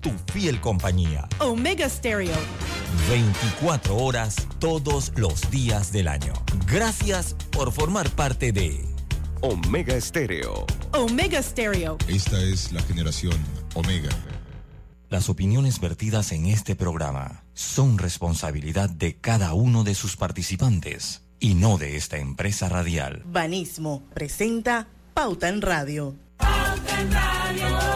tu fiel compañía. Omega Stereo. 24 horas todos los días del año. Gracias por formar parte de Omega Estéreo. Omega Stereo. Esta es la generación Omega. Las opiniones vertidas en este programa son responsabilidad de cada uno de sus participantes y no de esta empresa radial. Banismo presenta Pauta en Radio. Pauta en Radio.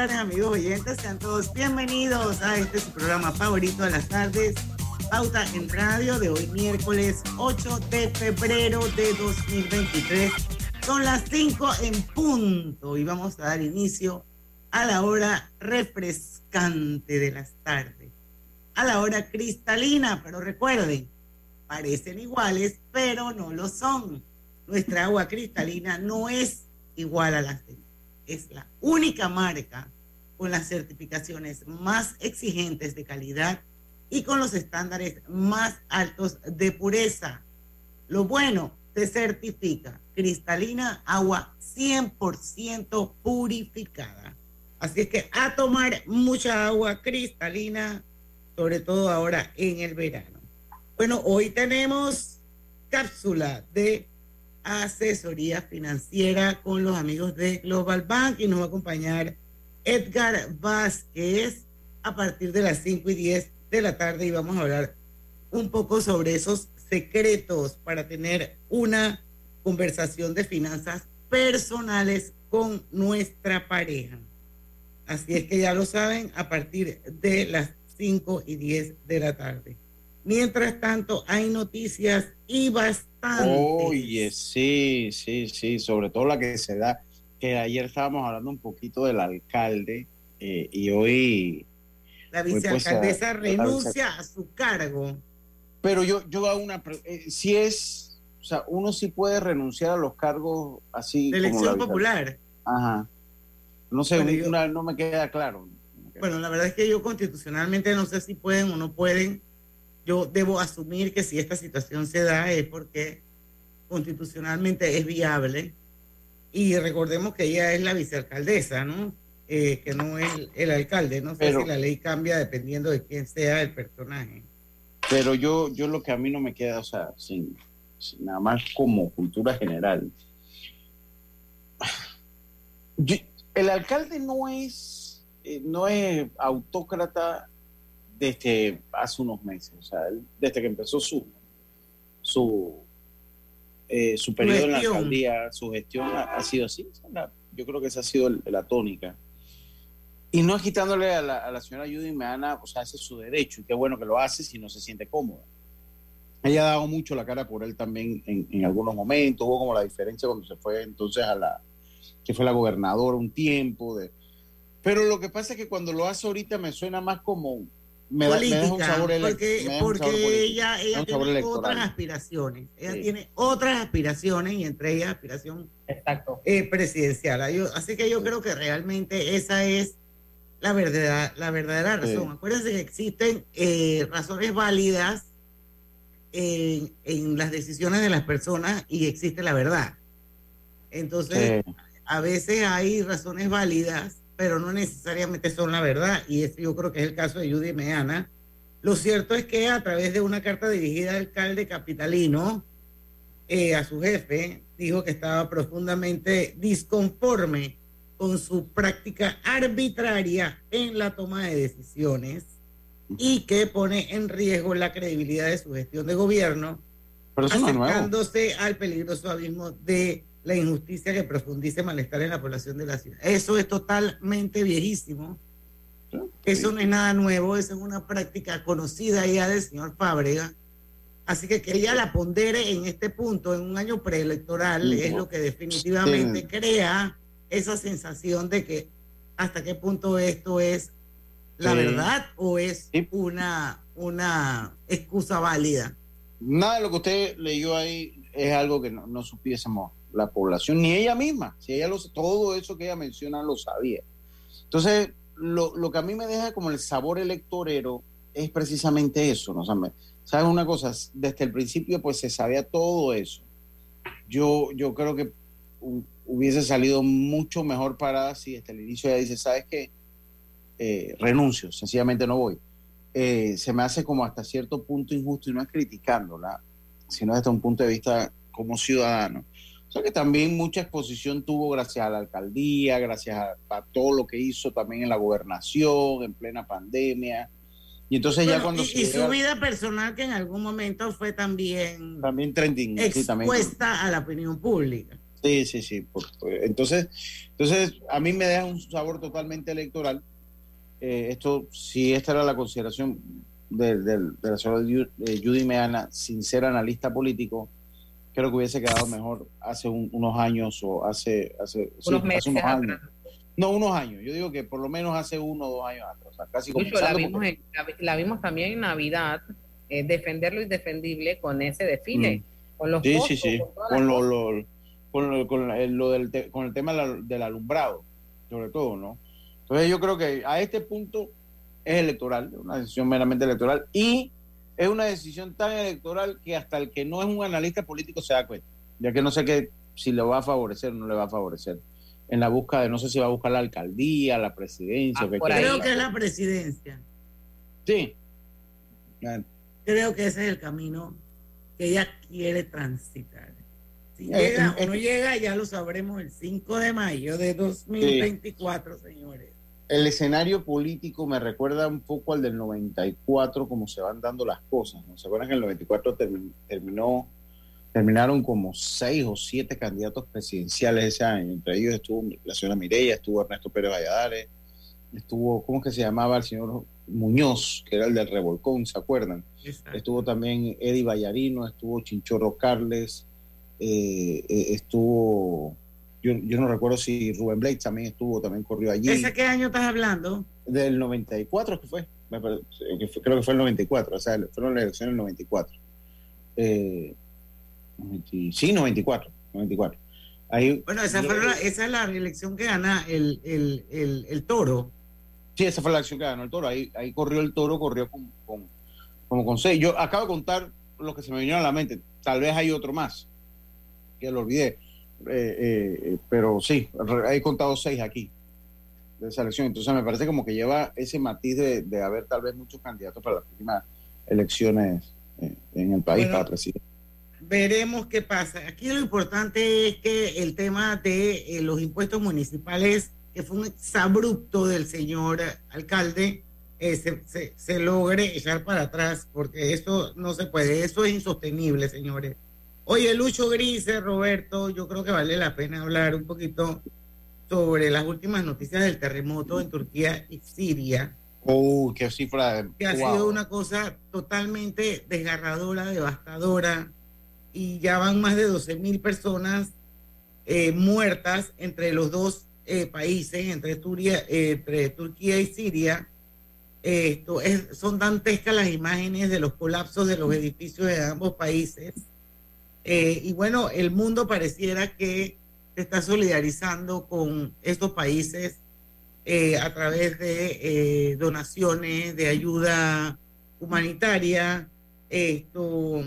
Tardes amigos oyentes, sean todos bienvenidos a este su programa favorito de las tardes, Pauta en Radio de hoy miércoles 8 de febrero de 2023. Son las 5 en punto y vamos a dar inicio a la hora refrescante de las tardes, a la hora cristalina, pero recuerden, parecen iguales, pero no lo son. Nuestra agua cristalina no es igual a las demás es la única marca con las certificaciones más exigentes de calidad y con los estándares más altos de pureza. Lo bueno, se certifica cristalina, agua 100% purificada. Así es que a tomar mucha agua cristalina, sobre todo ahora en el verano. Bueno, hoy tenemos cápsula de asesoría financiera con los amigos de Global Bank y nos va a acompañar Edgar Vázquez a partir de las 5 y 10 de la tarde y vamos a hablar un poco sobre esos secretos para tener una conversación de finanzas personales con nuestra pareja. Así es que ya lo saben, a partir de las 5 y 10 de la tarde. Mientras tanto, hay noticias y bastante. Oye, sí, sí, sí, sobre todo la que se da, que ayer estábamos hablando un poquito del alcalde eh, y hoy... La pues, vicealcaldesa renuncia a su cargo. Pero yo, yo hago una... Eh, si es, o sea, uno sí puede renunciar a los cargos así... De elección popular. Ajá. No sé, no me queda claro. Bueno, la verdad es que yo constitucionalmente no sé si pueden o no pueden yo debo asumir que si esta situación se da es porque constitucionalmente es viable. Y recordemos que ella es la vicealcaldesa, ¿no? Eh, que no es el, alcalde. No sé si la ley cambia dependiendo de quién sea el personaje. Pero yo, yo lo que a mí no me queda, o sea, sin, nada más como cultura general. el alcalde no es, eh, no es autócrata desde hace unos meses, o sea, desde que empezó su, su, eh, su periodo en la alcaldía, su gestión ha, sido así. yo creo que esa ha sido la tónica. Y no es quitándole a la, a la señora Judy Meana, o sea, ese es su derecho, y qué bueno que lo hace si no se siente cómoda. Ella ha dado mucho la cara por él también en, en algunos momentos, hubo como la diferencia cuando se fue entonces a la, que fue la gobernadora un tiempo, de, pero lo que pasa es que cuando lo hace ahorita me suena más como política, porque, porque ella, ella tiene otras aspiraciones. Ella tiene otras aspiraciones y entre ellas aspiración eh, presidencial. así que yo creo que realmente esa es la verdadera, la verdadera razón. Acuérdense que existen eh, razones válidas en, en las decisiones de las personas y existe la verdad. Entonces, Sí. a veces hay razones válidas, pero no necesariamente son la verdad, y ese yo creo que es el caso de Judy Meana. Lo cierto es que a través de una carta dirigida al alcalde capitalino, eh, a su jefe, dijo que estaba profundamente disconforme con su práctica arbitraria en la toma de decisiones y que pone en riesgo la credibilidad de su gestión de gobierno es acercándose al peligroso abismo de la injusticia que profundice malestar en la población de la ciudad. Eso es totalmente viejísimo. Eso no es nada nuevo, eso es una práctica conocida ya del señor Fábrega. Así que que ella la pondere en este punto, en un año preelectoral, es lo que definitivamente Sí. crea esa sensación de que hasta qué punto esto es la Sí. verdad o es una, una excusa válida. Nada de lo que usted leyó ahí es algo que no, no supiésemos la población, ni ella misma. Si ella lo, todo eso que ella menciona lo sabía. Entonces, lo, lo que a mí me deja como el sabor electorero es precisamente eso. ¿no? O ¿Sabes una cosa? Desde el principio, pues se sabía todo eso. Yo, yo creo que hu- hubiese salido mucho mejor parada si desde el inicio ella dice, ¿sabes qué? Eh, renuncio, sencillamente no voy. Eh, se me hace como hasta cierto punto injusto y no es criticándola, sino desde un punto de vista como ciudadano. O sea que también mucha exposición tuvo gracias a la alcaldía, gracias a, a todo lo que hizo también en la gobernación, en plena pandemia. Y entonces ya cuando y, se y llega- su vida personal que en algún momento fue también también trending, sí, también. expuesta a la opinión pública. Sí, sí, sí. entonces, entonces, a mí me deja un sabor totalmente electoral. Eh, esto, si esta era la consideración de, de- de la señora eh, Judy Meana, sin ser analista político, creo que hubiese quedado mejor hace un- unos años o hace, hace, sí, Unos hace meses unos atrás. años. No, unos años. Yo digo que por lo menos hace uno o dos años atrás. O sea, casi Lucho, la vimos, en- la, la vimos también en Navidad, eh, defender lo indefendible con ese desfile, Mm. con los Sí, costos, sí, sí. con Con lo, con lo, con el, lo del, te- con el tema del alumbrado, sobre todo, ¿no? Entonces yo creo que a este punto es electoral, una decisión meramente electoral y es una decisión tan electoral que hasta el que no es un analista político se da cuenta, ya que no sé qué si le va a favorecer o no le va a favorecer en la búsqueda de no sé si va a buscar la alcaldía, la presidencia, Ah, ahí. Creo que es la presidencia. Sí. Creo que ese es el camino que ella quiere transitar. Si Eh, llega eh, o no llega, ya lo sabremos el 5 de mayo de 2024, señores. El escenario político me recuerda un poco al del 94, como se van dando las cosas. ¿no? ¿Se acuerdan que en el 94 termi- terminó, terminaron como seis o siete candidatos presidenciales ese año? Entre ellos estuvo la señora Mireya, estuvo Ernesto Pérez Valladares, estuvo, ¿cómo es que se llamaba el señor Muñoz, que era el del Revolcón, ¿se acuerdan? Exacto. Estuvo también Eddie Vallarino, estuvo Chinchorro Carles, eh, eh, estuvo, yo, yo no recuerdo si Rubén Blake también estuvo, también corrió allí. ¿Ese qué año estás hablando? Del 94 que fue, me pare- que fue- creo que fue el 94, o sea, fueron las elecciones del 94. Eh, 90 sí, 94, 94. Ahí, Bueno, esa, fue la- esa es la reelección que gana el, el, el, el toro. Sí, esa fue la acción que ganó el toro. Ahí, ahí corrió el toro, corrió con, con- como con seis. Yo acabo de contar lo que se me vinieron a la mente. Tal vez hay otro más, que lo olvidé. Eh, eh, pero sí, he contado seis aquí de esa elección. Entonces me parece como que lleva ese matiz de, de haber tal vez muchos candidatos para las próximas elecciones eh, en el país Bueno. para presidente. Veremos qué pasa. Aquí lo importante es que el tema de eh, los impuestos municipales, que fue un exabrupto del señor alcalde, eh, se, se- se logre echar para atrás, porque eso no se puede, eso es insostenible, señores. Oye, Lucho Grise, Roberto, yo creo que vale la pena hablar un poquito sobre las últimas noticias del terremoto en Turquía y Siria ¡Uy, qué cifra! que ha sido una cosa totalmente desgarradora, devastadora, y ya van más de 12 mil personas eh, muertas entre los dos eh, países, entre, Turia- eh, entre Turquía y Siria. Esto es, son dantescas las imágenes de los colapsos de los edificios de ambos países. Eh, y bueno, el mundo pareciera que se está solidarizando con estos países eh, a través de eh, donaciones, de ayuda humanitaria. Esto,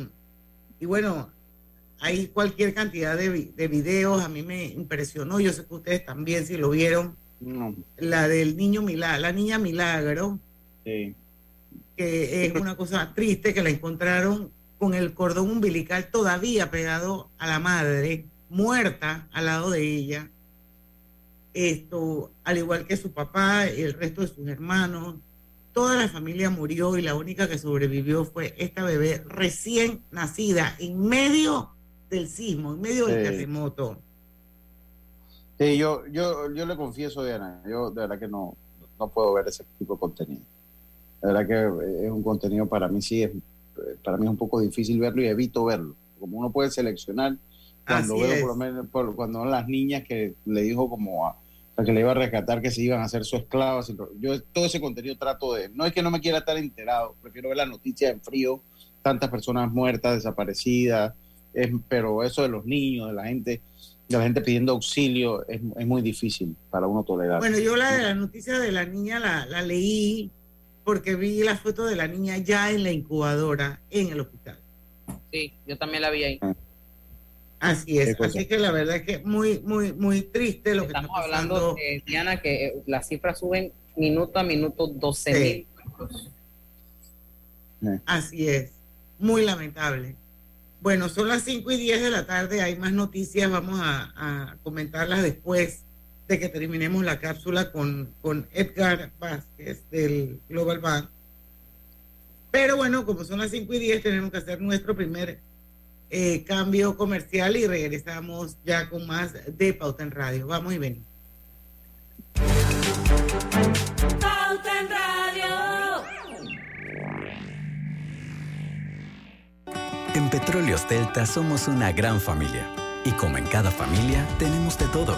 y bueno, hay cualquier cantidad de, de videos, a mí me impresionó, yo sé que ustedes también si lo vieron, No, la del niño milagro, la niña milagro, sí. que es una cosa triste que la encontraron con el cordón umbilical todavía pegado a la madre, muerta al lado de ella. Esto, al igual que su papá y el resto de sus hermanos, toda la familia murió y la única que sobrevivió fue esta bebé recién nacida en medio del sismo, en medio del Sí. terremoto. Sí, yo, yo, yo le confieso, Diana, yo de verdad que no, no puedo ver ese tipo de contenido. De verdad que es un contenido para mí sí es, para mí es un poco difícil verlo y evito verlo. Como uno puede seleccionar, cuando Así veo por lo menos, por- cuando las niñas que le dijo como a, que le iba a rescatar que se iban a hacer su esclava, sin pro- yo todo ese contenido trato de, no es que no me quiera estar enterado, prefiero ver la noticia en frío, tantas personas muertas, desaparecidas, es, pero eso de los niños, de la gente, de la gente pidiendo auxilio, es, es muy difícil para uno tolerar. Bueno, yo la de la noticia de la niña la, la leí porque vi la foto de la niña ya en la incubadora en el hospital. Sí, yo también la vi ahí. Así Qué es, así que la verdad es que muy, muy, muy triste lo que Estamos está pasando. hablando, eh, Diana, que eh, las cifras suben minuto a minuto 12 mil. Así es, muy lamentable. Bueno, son las 5 y 10 de la tarde, hay más noticias, vamos a, a comentarlas después de que terminemos la cápsula con, con Edgar Vázquez del Global Bank. Pero bueno, como son las 5 y 10, tenemos que hacer nuestro primer eh, cambio comercial y regresamos ya con más de Pauta en Radio. Vamos y venimos. Pauta en Radio. En Petróleos Delta somos una gran familia. Y como en cada familia, tenemos de todo.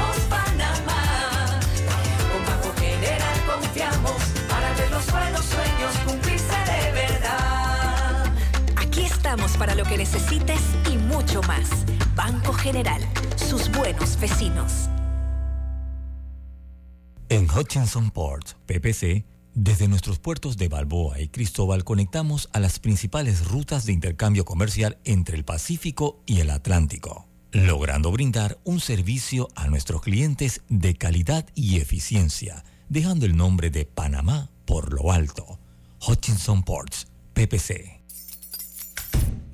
estamos para lo que necesites y mucho más. Banco General, sus buenos vecinos. En Hutchinson Ports, PPC, desde nuestros puertos de Balboa y Cristóbal conectamos a las principales rutas de intercambio comercial entre el Pacífico y el Atlántico, logrando brindar un servicio a nuestros clientes de calidad y eficiencia, dejando el nombre de Panamá por lo alto. Hutchinson Ports, PPC.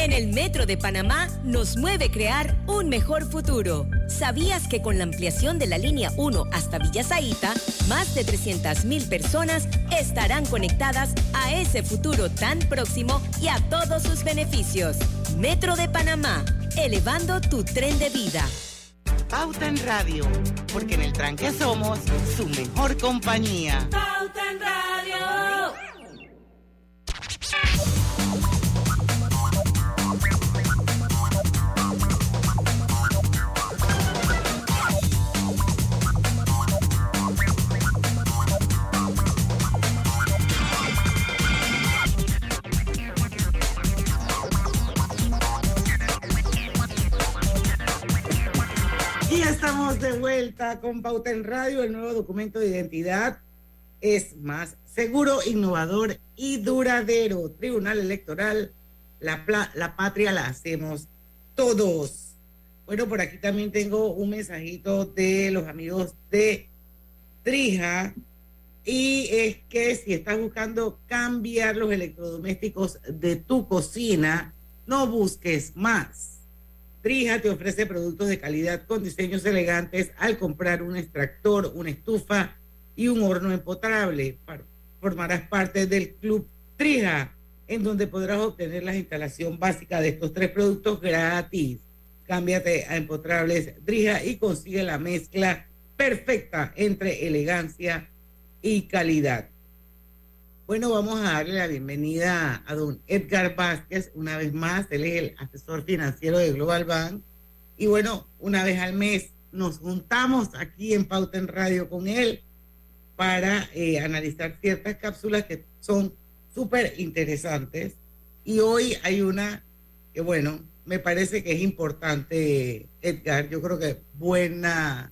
En el Metro de Panamá nos mueve crear un mejor futuro. ¿Sabías que con la ampliación de la línea 1 hasta Villa Zaita, más de 300.000 personas estarán conectadas a ese futuro tan próximo y a todos sus beneficios? Metro de Panamá, elevando tu tren de vida. Pauta en Radio, porque en el tranque somos su mejor compañía. Pauta en Radio. Estamos de vuelta con Pauta en Radio. El nuevo documento de identidad es más seguro, innovador y duradero. Tribunal Electoral, la, la patria la hacemos todos. Bueno, por aquí también tengo un mensajito de los amigos de Trija. Y es que si estás buscando cambiar los electrodomésticos de tu cocina, no busques más. Trija te ofrece productos de calidad con diseños elegantes al comprar un extractor, una estufa y un horno empotrable. Formarás parte del Club Trija, en donde podrás obtener la instalación básica de estos tres productos gratis. Cámbiate a empotrables Trija y consigue la mezcla perfecta entre elegancia y calidad. Bueno, vamos a darle la bienvenida a don Edgar Vázquez una vez más. Él es el asesor financiero de Global Bank. Y bueno, una vez al mes nos juntamos aquí en Pauta en Radio con él para eh, analizar ciertas cápsulas que son súper interesantes. Y hoy hay una que, bueno, me parece que es importante, Edgar. Yo creo que buena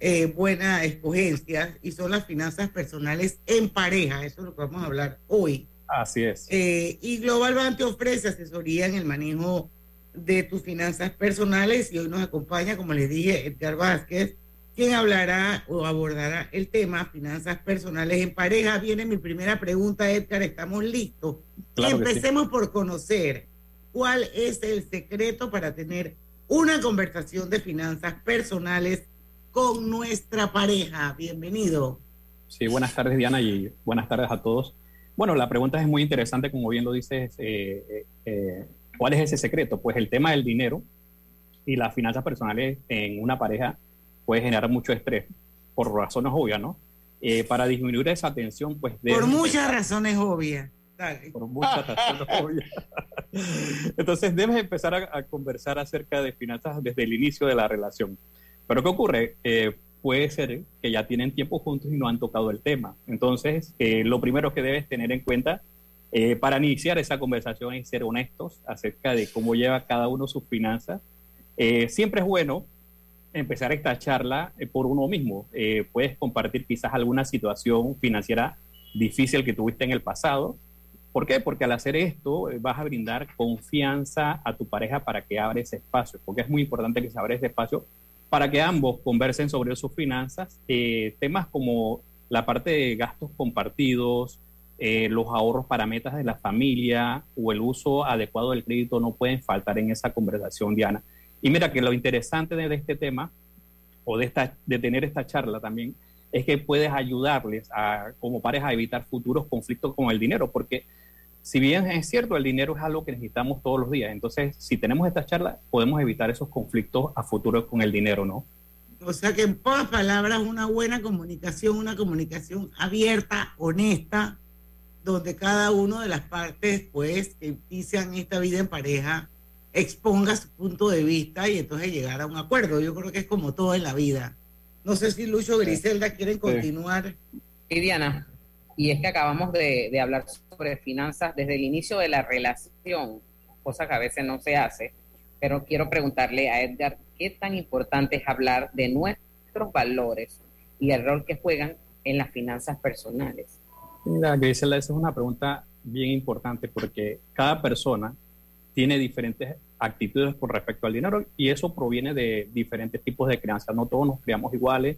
eh, buena escogencia y son las finanzas personales en pareja. Eso es lo que vamos a hablar hoy. Así es. Eh, y Global Bank te ofrece asesoría en el manejo de tus finanzas personales y hoy nos acompaña, como les dije, Edgar Vázquez, quien hablará o abordará el tema finanzas personales en pareja. Viene mi primera pregunta, Edgar, ¿estamos listos? Claro que sí. Empecemos por conocer cuál es el secreto para tener una conversación de finanzas personales con nuestra pareja. Bienvenido. Sí, buenas tardes Diana y buenas tardes a todos. Bueno, la pregunta es muy interesante, como bien lo dices, eh, eh, eh, ¿cuál es ese secreto? Pues el tema del dinero y las finanzas personales en una pareja puede generar mucho estrés, por razones obvias, ¿no? Eh, para disminuir esa tensión, pues... Por muchas razones obvias. Dale. Por muchas razones obvias. Entonces debes empezar a, a conversar acerca de finanzas desde el inicio de la relación. Pero ¿qué ocurre? Eh, puede ser que ya tienen tiempo juntos y no han tocado el tema. Entonces, eh, lo primero que debes tener en cuenta eh, para iniciar esa conversación es ser honestos acerca de cómo lleva cada uno sus finanzas. Eh, siempre es bueno empezar esta charla por uno mismo. Puedes compartir quizás alguna situación financiera difícil que tuviste en el pasado. ¿Por qué? Porque al hacer esto vas a brindar confianza a tu pareja para que abra ese espacio, porque es muy importante que se abra ese espacio para que ambos conversen sobre sus finanzas, eh, temas como la parte de gastos compartidos, eh, los ahorros para metas de la familia o el uso adecuado del crédito no pueden faltar en esa conversación, Diana. Y mira que lo interesante de, este tema o de, esta, tener esta charla también es que puedes ayudarles a, como pareja a evitar futuros conflictos con el dinero, porque si bien es cierto, el dinero es algo que necesitamos todos los días, entonces si tenemos esta charla podemos evitar esos conflictos a futuro con el dinero, ¿no? O sea que en pocas palabras, una buena comunicación, una comunicación abierta, honesta, donde cada una de las partes, pues, que inician esta vida en pareja, exponga su punto de vista y entonces llegar a un acuerdo. Yo creo que es como todo en la vida. No sé si Lucho o Griselda quieren continuar. Sí, Diana, y es que acabamos de, de hablar sobre finanzas desde el inicio de la relación, cosa que a veces no se hace, pero quiero preguntarle a Edgar, ¿qué tan importante es hablar de nuestros valores y el rol que juegan en las finanzas personales? Mira, Grisela, esa es una pregunta bien importante porque cada persona tiene diferentes actitudes con respecto al dinero y eso proviene de diferentes tipos de crianzas. No todos nos criamos iguales.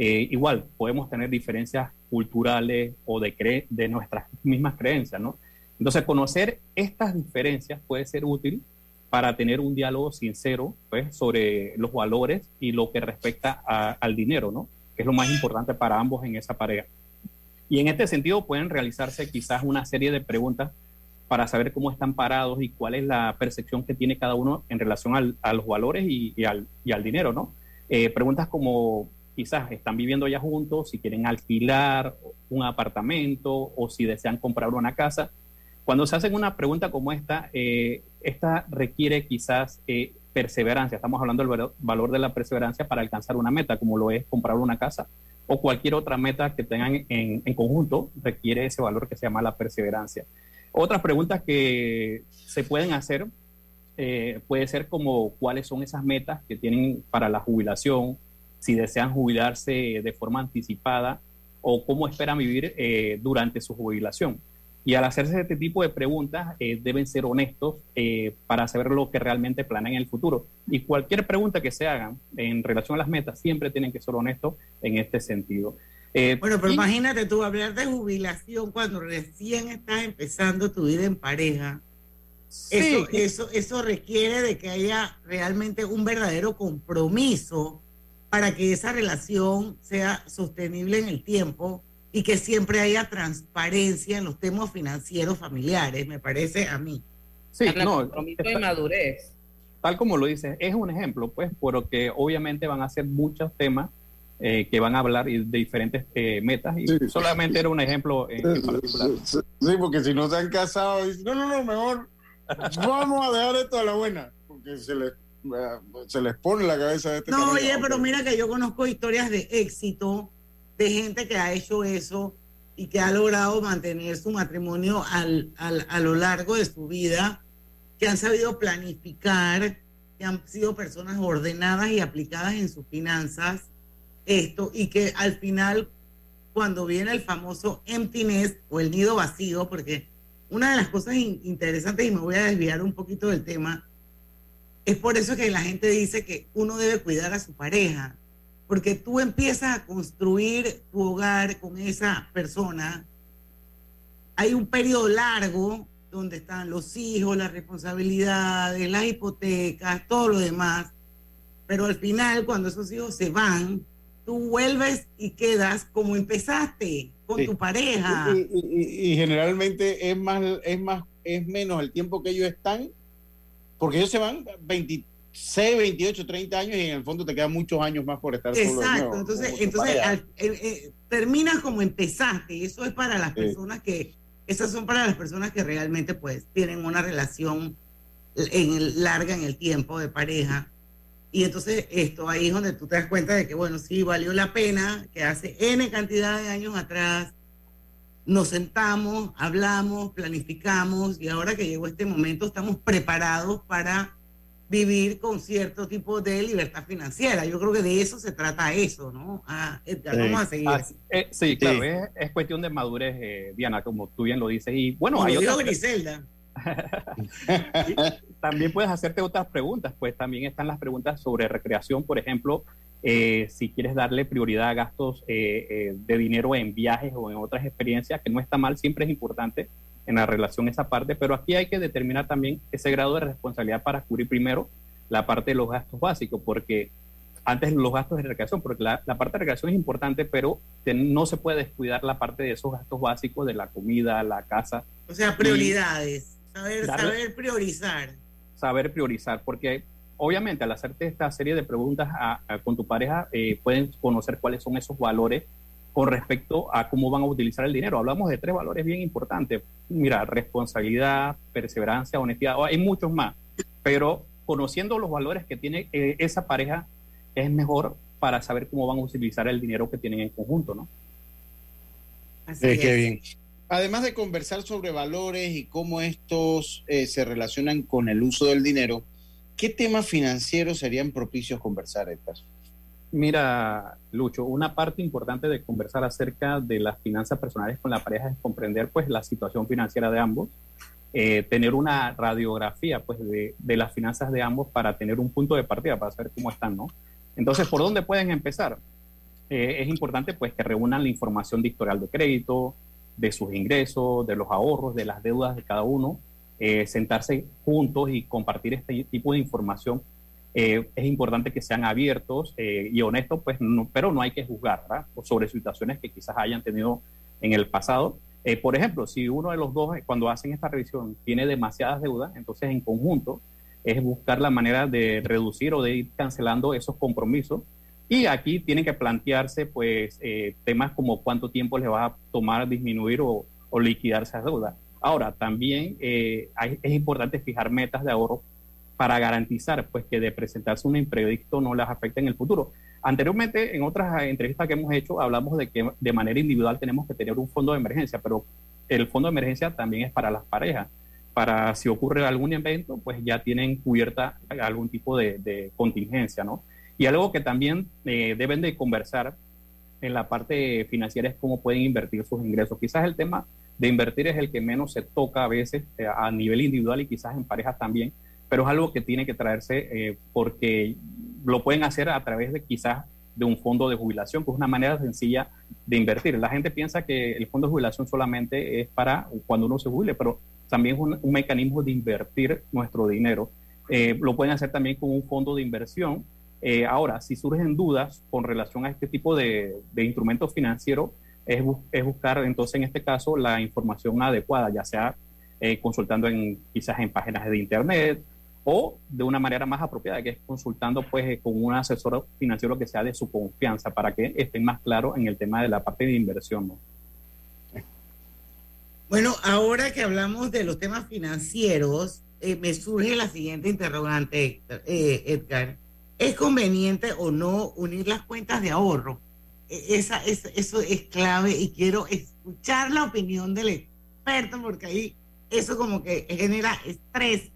Eh, igual, podemos tener diferencias culturales o de, cre de nuestras mismas creencias, ¿no? Entonces, conocer estas diferencias puede ser útil para tener un diálogo sincero pues, sobre los valores y lo que respecta a- al dinero, ¿no? Que es lo más importante para ambos en esa pareja. Y en este sentido pueden realizarse quizás una serie de preguntas para saber cómo están parados y cuál es la percepción que tiene cada uno en relación al- a los valores y, y al, y al dinero, ¿no? Eh, preguntas como quizás están viviendo ya juntos, si quieren alquilar un apartamento o si desean comprar una casa. Cuando se hacen una pregunta como esta, eh, esta requiere quizás eh, perseverancia. Estamos hablando del valo- valor de la perseverancia para alcanzar una meta, como lo es comprar una casa o cualquier otra meta que tengan en, en conjunto, requiere ese valor que se llama la perseverancia. Otras preguntas que se pueden hacer eh, puede ser como cuáles son esas metas que tienen para la jubilación, si desean jubilarse de forma anticipada o cómo esperan vivir eh, durante su jubilación. Y al hacerse este tipo de preguntas, eh, deben ser honestos eh, para saber lo que realmente planean en el futuro. Y cualquier pregunta que se hagan en relación a las metas, siempre tienen que ser honestos en este sentido. Eh, Bueno, pero y- imagínate tú hablar de jubilación cuando recién estás empezando tu vida en pareja. Eso, Sí. eso, eso requiere de que haya realmente un verdadero compromiso para que esa relación sea sostenible en el tiempo y que siempre haya transparencia en los temas financieros familiares, me parece a mí. Sí, Habla no, compromiso está- madurez. tal como lo dices, es un ejemplo, pues, porque obviamente van a ser muchos temas eh, que van a hablar y de diferentes eh, metas y solamente era un ejemplo en, en particular. Sí, porque si no se han casado, dicen, no, no, no, mejor vamos a dejar esto a la buena, porque se les, se les pone la cabeza de este No, oye, pero mira que yo conozco historias de éxito de gente que ha hecho eso y que ha logrado mantener su matrimonio al, al- a lo largo de su vida, que han sabido planificar, que han sido personas ordenadas y aplicadas en sus finanzas, esto, y que al final, cuando viene el famoso empty nest o el nido vacío, porque una de las cosas in- interesantes, y me voy a desviar un poquito del tema, es por eso que la gente dice que uno debe cuidar a su pareja, porque tú empiezas a construir tu hogar con esa persona. Hay un periodo largo donde están los hijos, las responsabilidades, las hipotecas, todo lo demás. Pero al final, cuando esos hijos se van, tú vuelves y quedas como empezaste, con Sí. tu pareja. Y, y- y- y generalmente es más, es más, es menos el tiempo que ellos están, porque ellos se van 26, 28, 30 años y en el fondo te quedan muchos años más por estar solo. de Exacto, entonces, entonces al- eh, eh, terminas como empezaste, y eso es para las Sí. personas que, esas son para las personas que realmente pues tienen una relación en el- larga en el tiempo de pareja. Y entonces esto ahí es donde tú te das cuenta de que, bueno, sí, valió la pena, que hace N cantidad de años atrás nos sentamos, hablamos, planificamos y ahora que llegó este momento estamos preparados para vivir con cierto tipo de libertad financiera. Yo creo que de eso se trata eso, ¿no? Ah, Edgar, Sí. vamos a seguir. Ah, eh, sí, claro, Es, es cuestión de madurez, eh, Diana, como tú bien lo dices. Y bueno, Como hay otras, Griselda. también puedes hacerte otras preguntas, pues también están las preguntas sobre recreación, por ejemplo, eh, si quieres darle prioridad a gastos eh, eh, de dinero en viajes o en otras experiencias, que no está mal, siempre es importante en la relación esa parte, pero aquí hay que determinar también ese grado de responsabilidad para cubrir primero la parte de los gastos básicos, porque antes los gastos de recreación, porque la, parte de recreación es importante, pero no se puede descuidar la parte de esos gastos básicos de la comida, la casa. O sea, prioridades. Saber, Darle- saber priorizar. saber priorizar, porque obviamente al hacerte esta serie de preguntas a- a- con tu pareja, eh, pueden conocer cuáles son esos valores con respecto a cómo van a utilizar el dinero. Hablamos de tres valores bien importantes. Mira, responsabilidad, perseverancia, honestidad, hay muchos más, pero conociendo los valores que tiene eh, esa pareja, es mejor para saber cómo van a utilizar el dinero que tienen en conjunto, ¿no? Eh, qué bien. Además de conversar sobre valores y cómo estos eh, se relacionan con el uso del dinero, ¿qué temas financieros serían propicios conversar, Edgar? Mira, Lucho, una parte importante de conversar acerca de las finanzas personales con la pareja es comprender pues la situación financiera de ambos, eh, tener una radiografía pues de, las finanzas de ambos para tener un punto de partida para saber cómo están, ¿no? Entonces, ¿por dónde pueden empezar? Eh, es importante pues que reúnan la información de de crédito, de sus ingresos, de los ahorros, de las deudas de cada uno, eh, sentarse juntos y compartir este tipo de información eh, es importante que sean abiertos eh, y honestos, pues, pero no hay que juzgar sobre situaciones que quizás hayan tenido en el pasado. Por ejemplo, si uno de los dos, cuando hacen esta revisión, tiene demasiadas deudas, entonces en conjunto es buscar la manera de reducir o de ir cancelando esos compromisos. Y aquí tienen que plantearse pues eh, temas como cuánto tiempo les va a tomar disminuir o, liquidar esas deudas. Ahora, también eh, es importante fijar metas de ahorro para garantizar pues que de presentarse un imprevisto no las afecte en el futuro. Anteriormente, en otras entrevistas que hemos hecho, hablamos de que de manera individual tenemos que tener un fondo de emergencia, pero el fondo de emergencia también es para las parejas, para si ocurre algún evento, pues ya tienen cubierta algún tipo de, de contingencia, ¿no? Y algo que también eh, deben de conversar en la parte financiera es cómo pueden invertir sus ingresos. Quizás el tema de invertir es el que menos se toca a veces eh, a nivel individual y quizás en parejas también, pero es algo que tiene que traerse eh, porque lo pueden hacer a través de quizás de un fondo de jubilación, que es una manera sencilla de invertir. La gente piensa que el fondo de jubilación solamente es para cuando uno se jubile, pero también es un, mecanismo de invertir nuestro dinero. Lo pueden hacer también con un fondo de inversión. Ahora, si surgen dudas con relación a este tipo de, de instrumentos financieros, es, buscar entonces en este caso la información adecuada, ya sea eh, consultando en quizás en páginas de internet o de una manera más apropiada, que es consultando pues eh, con un asesor financiero que sea de su confianza para que estén más claros en el tema de la parte de inversión. Bueno, ahora que hablamos de los temas financieros, eh, me surge la siguiente interrogante, Edgar. ¿Es conveniente o no unir las cuentas de ahorro? esa, eso es clave y quiero escuchar la opinión del experto porque ahí eso como que genera estrés.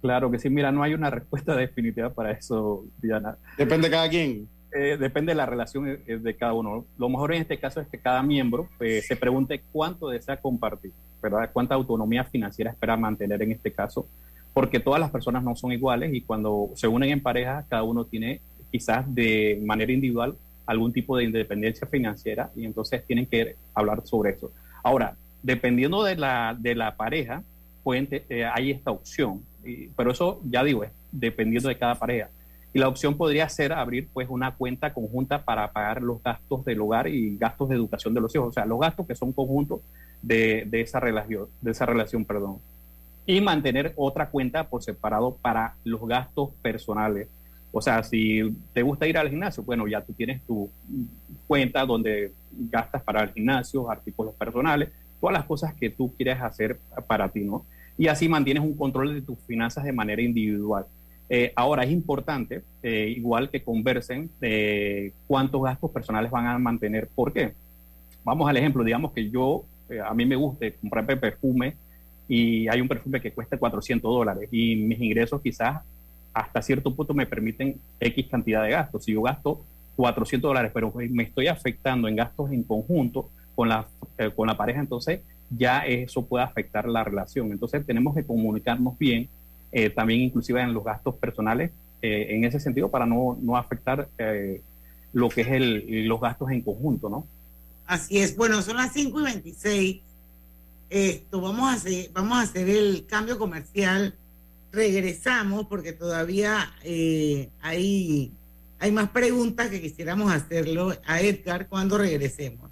Claro que sí, mira, no hay una respuesta definitiva para eso, Diana. Depende de cada quien. Eh, depende de la relación eh, de cada uno. Lo mejor en este caso es que cada miembro eh, se pregunte cuánto desea compartir, ¿verdad? Cuánta autonomía financiera espera mantener en este caso, porque todas las personas no son iguales y cuando se unen en pareja, cada uno tiene quizás de manera individual algún tipo de independencia financiera y entonces tienen que hablar sobre eso. Ahora, dependiendo de la, de la pareja, pueden, eh, hay esta opción, pero eso ya digo, es dependiendo de cada pareja. Y la opción podría ser abrir pues una cuenta conjunta para pagar los gastos del hogar y gastos de educación de los hijos, o sea, los gastos que son conjuntos de, de esa relación, de esa relación, perdón. Y mantener otra cuenta por separado para los gastos personales o sea, si te gusta ir al gimnasio, bueno, ya tú tienes tu cuenta donde gastas para el gimnasio, artículos personales, todas las cosas que tú quieres hacer para ti, ¿no? Y así mantienes un control de tus finanzas de manera individual. Eh, ahora es importante, eh, igual que conversen, eh, cuántos gastos personales van a mantener. ¿Por qué? Vamos al ejemplo, digamos que yo, a mí me guste comprar perfume y hay un perfume que cuesta 400 dólares y mis ingresos quizás hasta cierto punto me permiten X cantidad de gastos. Si yo gasto 400 dólares, pero me estoy afectando en gastos en conjunto con la, eh, con la pareja, entonces ya eso puede afectar la relación. Entonces tenemos que comunicarnos bien, eh, también inclusive en los gastos personales, eh, en ese sentido, para no, no afectar lo que es el, los gastos en conjunto, ¿no? Así es. Bueno, son las 5 y 26. Esto, vamos a hacer, vamos a hacer el cambio comercial regresamos porque todavía eh, hay, hay más preguntas que quisiéramos hacerlo a Edgar cuando regresemos.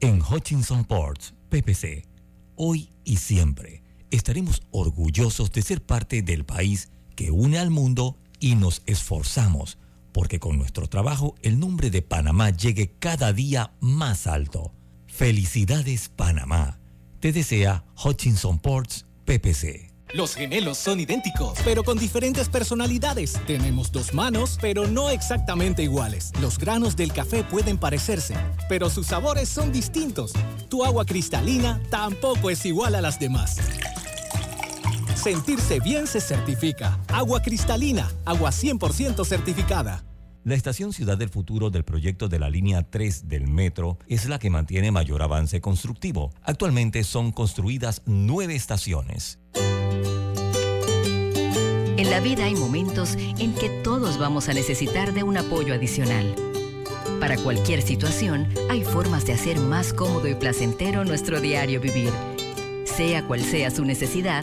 En Hutchinson Ports, PPC, hoy y siempre estaremos orgullosos de ser parte del país que une al mundo y nos esforzamos porque con nuestro trabajo el nombre de Panamá llegue cada día más alto. Felicidades Panamá te desea Hutchinson Ports PPC. Los gemelos son idénticos, pero con diferentes personalidades. Tenemos dos manos, pero no exactamente iguales. Los granos del café pueden parecerse, pero sus sabores son distintos. Tu agua cristalina tampoco es igual a las demás. Sentirse bien se certifica. Agua cristalina, agua 100% certificada. La estación Ciudad del Futuro del proyecto de la línea 3 del metro es la que mantiene mayor avance constructivo. Actualmente son construidas nueve estaciones. En la vida hay momentos en que todos vamos a necesitar de un apoyo adicional. Para cualquier situación, hay formas de hacer más cómodo y placentero nuestro diario vivir. Sea cual sea su necesidad,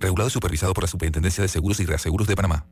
Regulado y supervisado por la Superintendencia de Seguros y Reaseguros de Panamá.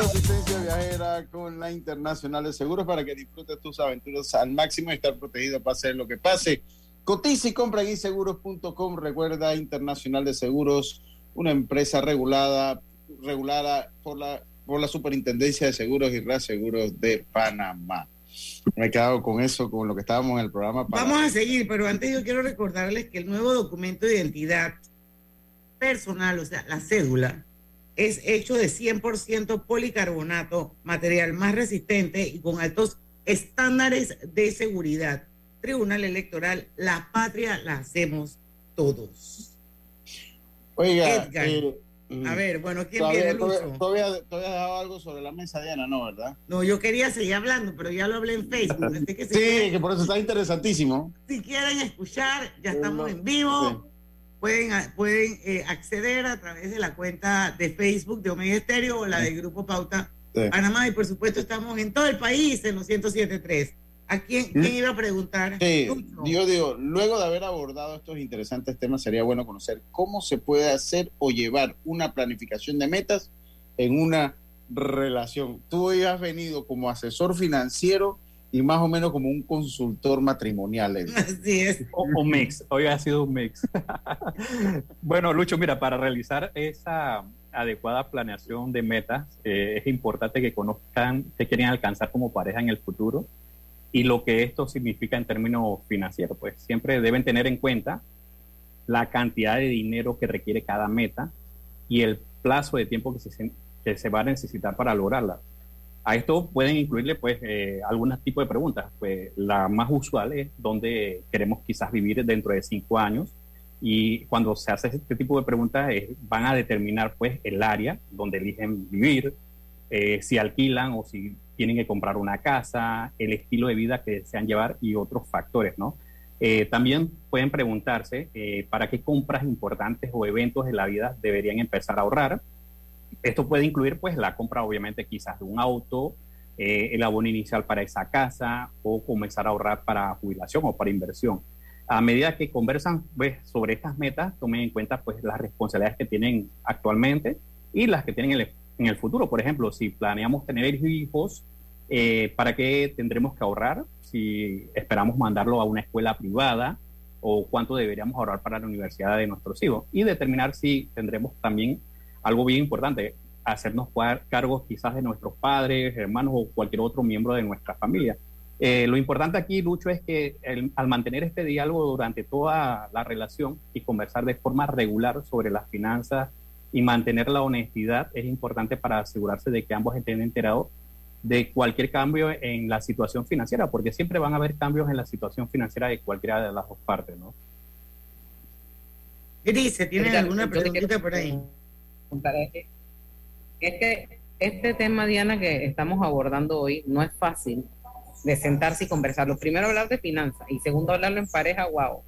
Asistencia viajera con la Internacional de Seguros para que disfrutes tus aventuras al máximo y estar protegido pase lo que pase. Cotiza y compra en inseguros.com. Recuerda, Internacional de Seguros, una empresa regulada, regulada por la, por la Superintendencia de Seguros y Reaseguros de Panamá. Me he quedado con eso, con lo que estábamos en el programa. para- Vamos a seguir, pero antes yo quiero recordarles que el nuevo documento de identidad personal, o sea, la cédula, es hecho de 100% policarbonato, material más resistente y con altos estándares de seguridad. Tribunal Electoral, la patria la hacemos todos. Oiga, Edgar. eh, A ver, bueno, ¿quién todavía, viene, todavía, Lucho? todavía, todavía dejado algo sobre la mesa, Diana, ¿no, verdad? No, yo quería seguir hablando, pero ya lo hablé en Facebook. así que si Sí, quieren- que por eso está interesantísimo. Si quieren escuchar, ya estamos no, en vivo. Pueden, a- pueden eh, acceder a través de la cuenta de Facebook de Omega Estéreo o la del Grupo Pauta Sí. Panamá. Y por supuesto, estamos en todo el país en los 107.3. ¿A quién, quién iba a preguntar? Sí, yo digo, luego de haber abordado estos interesantes temas, sería bueno conocer cómo se puede hacer o llevar una planificación de metas en una relación. Tú hoy has venido como asesor financiero y más o menos como un consultor matrimonial. Edgar. Así es. O, un mix, hoy ha sido un mix. bueno, Lucho, mira, para realizar esa adecuada planeación de metas, eh, es importante que conozcan qué quieren alcanzar como pareja en el futuro y lo que esto significa en términos financieros. Pues siempre deben tener en cuenta la cantidad de dinero que requiere cada meta y el plazo de tiempo que se, que se va a necesitar para lograrla. A esto pueden incluirle pues eh, algunos tipos de preguntas. Pues la más usual es dónde queremos quizás vivir dentro de cinco años y cuando se hace este tipo de preguntas eh, van a determinar pues el área donde eligen vivir, eh, si alquilan o si tienen que comprar una casa, el estilo de vida que desean llevar y otros factores, ¿no? Eh, también pueden preguntarse eh, para qué compras importantes o eventos de la vida deberían empezar a ahorrar. Esto puede incluir pues la compra obviamente quizás de un auto, eh, el abono inicial para esa casa o comenzar a ahorrar para jubilación o para inversión. A medida que conversan pues, sobre estas metas, tomen en cuenta pues las responsabilidades que tienen actualmente y las que tienen en el, en el futuro. Por ejemplo, si planeamos tener hijos, eh, ¿para qué tendremos que ahorrar? Si esperamos mandarlo a una escuela privada o cuánto deberíamos ahorrar para la universidad de nuestros hijos y determinar si tendremos también algo bien importante, hacernos cargos quizás de nuestros padres, hermanos o cualquier otro miembro de nuestra familia. Eh, lo importante aquí, Lucho, es que al mantener este diálogo durante toda la relación y conversar de forma regular sobre las finanzas y mantener la honestidad es importante para asegurarse de que ambos estén enterados de cualquier cambio en la situación financiera, porque siempre van a haber cambios en la situación financiera de cualquiera de las dos partes, ¿no? Grise, ¿tienes Edgar, alguna preguntita por ahí? Es que este tema, Diana, que estamos abordando hoy, no es fácil de sentarse y conversarlo. Primero hablar de finanzas y segundo hablarlo en pareja, wow.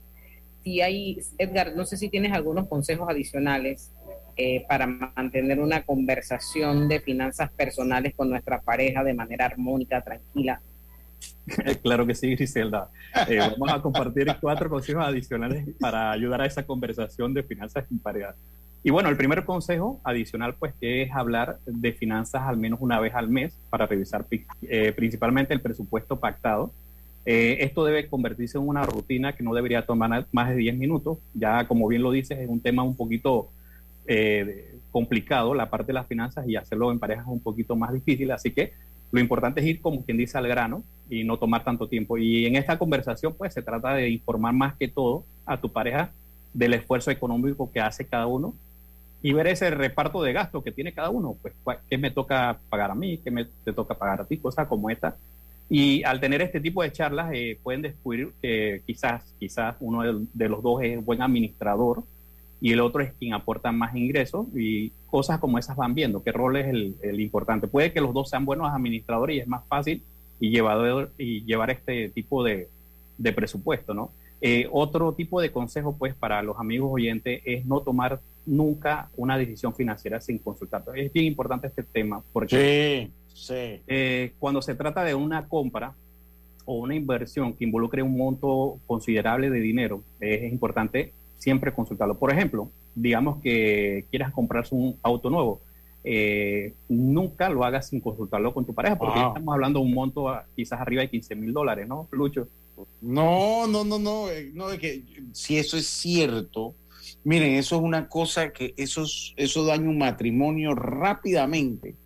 Si hay, Edgar, no sé si tienes algunos consejos adicionales eh, para mantener una conversación de finanzas personales con nuestra pareja de manera armónica, tranquila. Claro que sí, Griselda. Eh, vamos a compartir cuatro consejos adicionales para ayudar a esa conversación de finanzas en pareja. Y bueno, el primer consejo adicional, pues, que es hablar de finanzas al menos una vez al mes para revisar eh, principalmente el presupuesto pactado Eh, esto debe convertirse en una rutina que no debería tomar más de 10 minutos. Ya, como bien lo dices, es un tema un poquito eh, complicado, la parte de las finanzas, y hacerlo en pareja es un poquito más difícil. Así que lo importante es ir, como quien dice, al grano y no tomar tanto tiempo. Y en esta conversación, pues se trata de informar más que todo a tu pareja del esfuerzo económico que hace cada uno y ver ese reparto de gastos que tiene cada uno, pues qué me toca pagar a mí, qué me te toca pagar a ti, cosas como esta. Y al tener este tipo de charlas eh, pueden descubrir que quizás, quizás uno de, los dos es buen administrador y el otro es quien aporta más ingresos y cosas como esas van viendo, qué rol es el, el importante. Puede que los dos sean buenos administradores y es más fácil y, llevar, y llevar este tipo de, de presupuesto, ¿no? Eh, otro tipo de consejo, pues, para los amigos oyentes es no tomar nunca una decisión financiera sin consultar. Es bien importante este tema porque sí, eh, cuando se trata de una compra o una inversión que involucre un monto considerable de dinero, es importante siempre consultarlo. Por ejemplo, digamos que quieras comprarse un auto nuevo, eh, nunca lo hagas sin consultarlo con tu pareja, porque Ah. estamos hablando de un monto a- quizás arriba de 15 mil dólares, ¿no, Lucho? No, no, no, no, eh, no, es que si eso es cierto, miren, eso es una cosa que eso, es- eso daña un matrimonio rápidamente.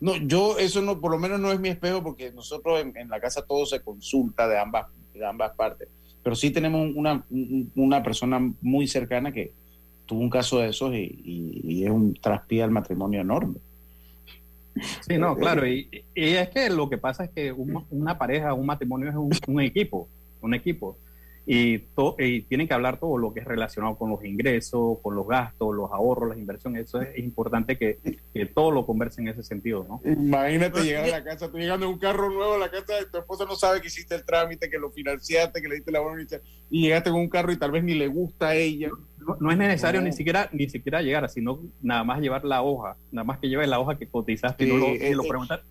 No, yo, eso no, por lo menos no es mi espejo, porque nosotros en, en la casa todo se consulta de ambas, de ambas partes. Pero sí tenemos una, un- una persona muy cercana que tuvo un caso de esos y, y- y es un traspié al matrimonio enorme. Sí, no, claro. Y, y es que lo que pasa es que un- una pareja, un matrimonio es un, un equipo, un equipo. Y, to- y tienen que hablar todo lo que es relacionado con los ingresos, con los gastos, los ahorros, las inversiones. Eso es importante que, que todo lo conversen en ese sentido, ¿no? Imagínate llegar a la casa, tú llegando en un carro nuevo a la casa de tu esposa, no sabe que hiciste el trámite, que lo financiaste, que le diste la buena inicial, y llegaste con un carro y tal vez ni le gusta a ella. No, no es necesario No. ni siquiera ni siquiera llegar, sino nada más llevar la hoja, nada más que lleves la hoja que cotizaste y no lo, y lo eh, preguntar.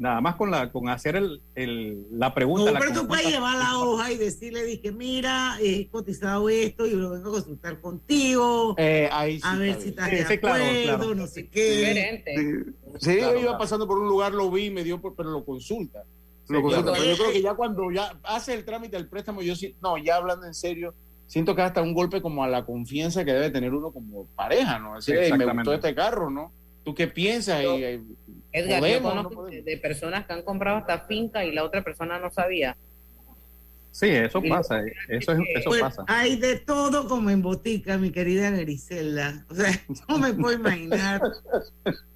Nada más con la con hacer el, el- la pregunta. No, la pero tú puedes llevar la hoja y decirle, dije, mira, he cotizado esto y lo vengo a consultar contigo. Eh, ahí sí a ver si estás Sí, de claro, acuerdo, claro. no sé qué. Diferente. Sí, Claro, yo iba claro. pasando por un lugar, lo vi, me dio, por- pero lo consulta. Sí, Lo consulta. claro. Pero yo creo que ya cuando ya hace el trámite del préstamo, yo sí, no, ya hablando en serio, siento que hasta un golpe como a la confianza que debe tener uno como pareja, ¿no? Decir, "Ey, me gustó este carro, ¿no? ¿Tú qué piensas? Yo- y- Edgar, yo podemos, conozco de personas que han comprado esta finca y la otra persona no sabía. Sí, eso Y- pasa, eso, es, eso Pues, pasa. hay de todo como en botica, mi querida Griselda. O sea, no me puedo imaginar.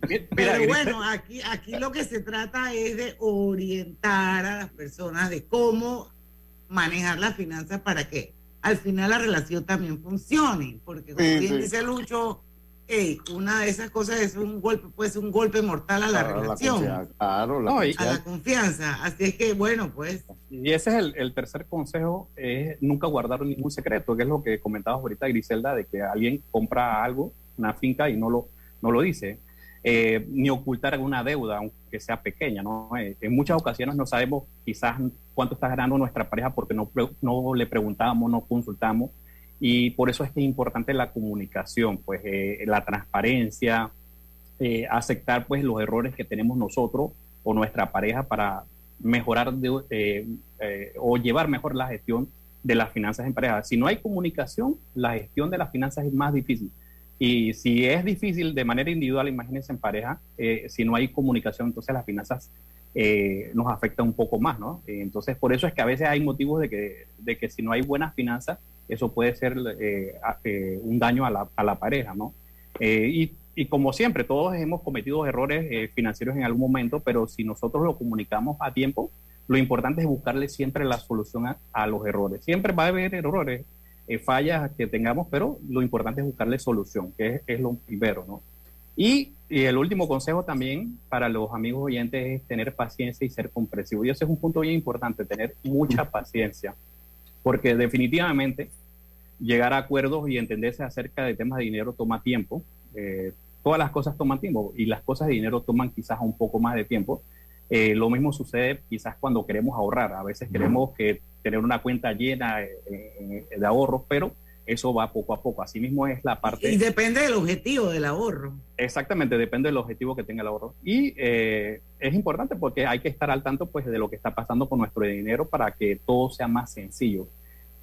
Mira, Pero bueno, aquí, aquí lo que se trata es de orientar a las personas de cómo manejar las finanzas para que al final la relación también funcione. Porque como Sí, bien sí. dice Lucho, una de esas cosas es un golpe, puede ser un golpe mortal a la Claro, relación, confianza, Claro, la No, y- a la confianza. Así es que bueno, pues Y ese es el, el tercer consejo, es nunca guardar ningún secreto, que es lo que comentabas ahorita, Griselda, de que alguien compra algo, una finca, y no lo, no lo dice. Eh, ni ocultar alguna deuda, aunque sea pequeña, ¿no? Eh, en muchas ocasiones no sabemos quizás cuánto está ganando nuestra pareja porque no, no le preguntamos, no consultamos, y por eso es que es importante la comunicación, pues eh, la transparencia, eh, aceptar pues los errores que tenemos nosotros o nuestra pareja para mejorar eh, o llevar mejor la gestión de las finanzas en pareja. Si no hay comunicación, la gestión de las finanzas es más difícil. Y si es difícil de manera individual, imagínense en pareja, si no hay comunicación, entonces las finanzas eh, nos afectan un poco más, ¿no? Eh, entonces, por eso es que a veces hay motivos de que, de que si no hay buenas finanzas, eso puede ser eh, eh, un daño a la, a la pareja, ¿no? Eh, y, y como siempre, todos hemos cometido errores eh, financieros en algún momento, pero si nosotros lo comunicamos a tiempo, lo importante es buscarle siempre la solución a, a los errores. Siempre va a haber errores, fallas que tengamos, pero lo importante es buscarle solución, que es, es lo primero, ¿no? Y, y el último consejo también para los amigos oyentes es tener paciencia y ser comprensivo. Y ese es un punto bien importante, tener mucha paciencia, porque definitivamente llegar a acuerdos y entenderse acerca de temas de dinero toma tiempo. Eh, todas las cosas toman tiempo y las cosas de dinero toman quizás un poco más de tiempo. Eh, lo mismo sucede quizás cuando queremos ahorrar. A veces queremos que tener una cuenta llena eh, eh, de ahorros, pero eso va poco a poco. Asimismo es la parte... Y depende del objetivo del ahorro. Exactamente, depende del objetivo que tenga el ahorro. Y eh, es importante porque hay que estar al tanto pues, de lo que está pasando con nuestro dinero para que todo sea más sencillo.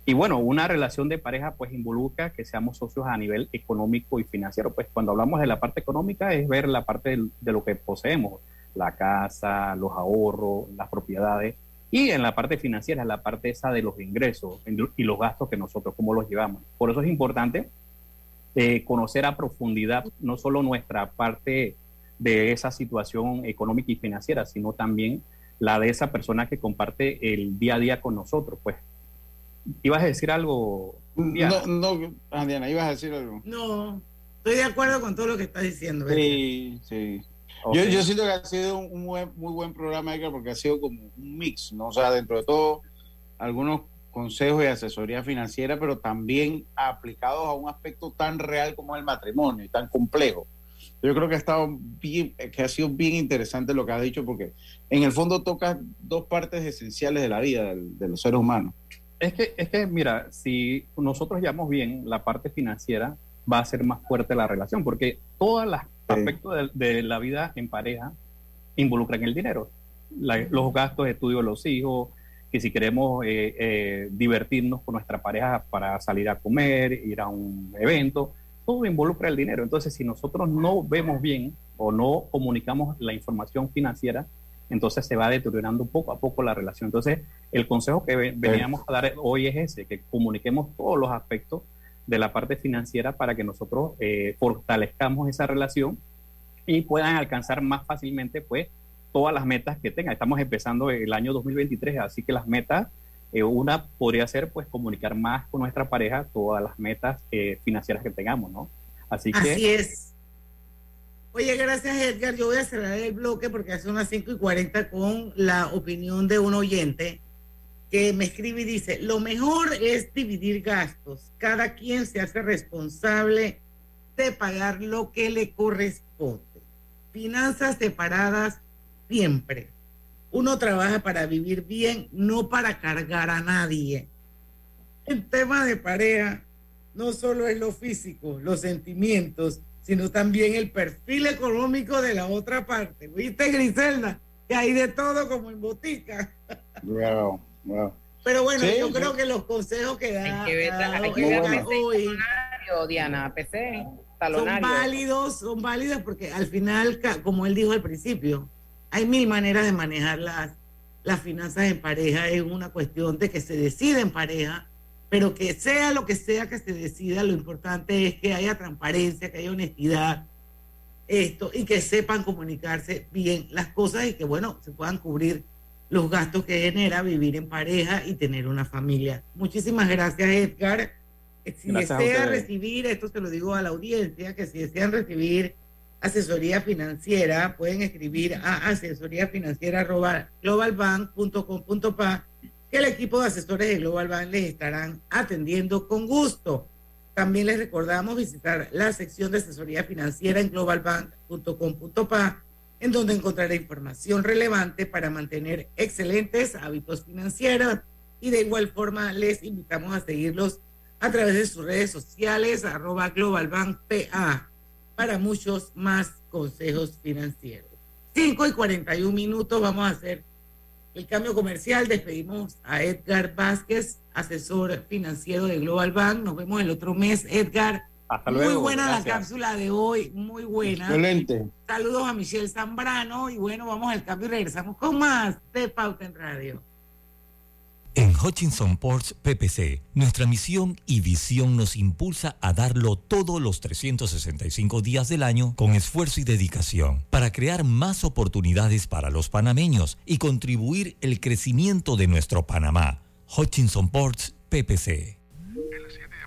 Y bueno, una relación de pareja pues involucra que seamos socios a nivel económico y financiero. Pues cuando hablamos de la parte económica es ver la parte de, de lo que poseemos, la casa, los ahorros, las propiedades. Y en la parte financiera, la parte esa de los ingresos y los gastos que nosotros, cómo los llevamos. Por eso es importante eh, conocer a profundidad no solo nuestra parte de esa situación económica y financiera, sino también la de esa persona que comparte el día a día con nosotros. Pues, ¿ibas a decir algo? No, no, Diana, ¿ibas a decir algo? No, estoy de acuerdo con todo lo que estás diciendo. Sí, sí. Yo, yo, siento que ha sido un muy, muy buen programa, Edgar, porque ha sido como un mix, ¿no? O sea, dentro de todo, algunos consejos y asesoría financiera, pero también aplicados a un aspecto tan real como el matrimonio y tan complejo. Yo creo que ha estado bien, que ha sido bien interesante lo que has dicho, porque en el fondo toca dos partes esenciales de la vida de, de los seres humanos. Es que, es que, mira, si nosotros llevamos bien la parte financiera, va a ser más fuerte la relación, porque todas las aspectos de, de, la vida en pareja involucran el dinero. La, los gastos de estudio de los hijos, que si queremos eh, eh, divertirnos con nuestra pareja para salir a comer, ir a un evento, todo involucra el dinero. Entonces, si nosotros no vemos bien o no comunicamos la información financiera, entonces se va deteriorando poco a poco la relación. Entonces, el consejo que veníamos a dar hoy es ese, que comuniquemos todos los aspectos de la parte financiera para que nosotros eh, fortalezcamos esa relación y puedan alcanzar más fácilmente pues todas las metas que tengan. Estamos empezando el año 2023, así que las metas, eh, una podría ser pues comunicar más con nuestra pareja todas las metas eh, financieras que tengamos, ¿no? Así que... Así es. Oye, gracias Edgar. Yo voy a cerrar el bloque porque hace unas 5 y 40 con la opinión de un oyente que me escribe y dice, lo mejor es dividir gastos. Cada quien se hace responsable de pagar lo que le corresponde. Finanzas separadas siempre. Uno trabaja para vivir bien, no para cargar a nadie. El tema de pareja no solo es lo físico, los sentimientos, sino también el perfil económico de la otra parte. ¿Viste, Griselda? Que hay de todo como en botica. Wow, wow. Pero bueno, sí, yo sí. creo que los consejos que da, hay que ver, hay que ver hoy, Diana, PC, talonario. Son válidos, son válidos porque al final, como él dijo al principio, hay mil maneras de manejar las, las finanzas en pareja. Es una cuestión de que se decide en pareja, pero que sea lo que sea que se decida, lo importante es que haya transparencia, que haya honestidad, esto, y que sepan comunicarse bien las cosas y que, bueno, se puedan cubrir los gastos que genera vivir en pareja y tener una familia. Muchísimas gracias, Edgar. Si gracias desea recibir, esto se lo digo a la audiencia, que si desean recibir asesoría financiera, pueden escribir a asesoría financiera globalbank.com.pa que el equipo de asesores de Global Bank les estarán atendiendo con gusto. También les recordamos visitar la sección de asesoría financiera en globalbank.com.pa, en donde encontrará información relevante para mantener excelentes hábitos financieros. Y de igual forma les invitamos a seguirlos a través de sus redes sociales, arroba globalbankpa para muchos más consejos financieros. 5 y 41 minutos, vamos a hacer el cambio comercial. Despedimos a Edgar Vázquez, asesor financiero de Global Bank. Nos vemos el otro mes, Edgar. Hasta luego. Muy buena Gracias. la cápsula de hoy, muy buena. Excelente. Saludos a Michelle Zambrano y bueno, vamos al cambio y regresamos con más de Pauta en Radio. En Hutchinson Ports PPC, nuestra misión y visión nos impulsa a darlo todos los 365 días del año con esfuerzo y dedicación para crear más oportunidades para los panameños y contribuir el crecimiento de nuestro Panamá. Hutchinson Ports PPC.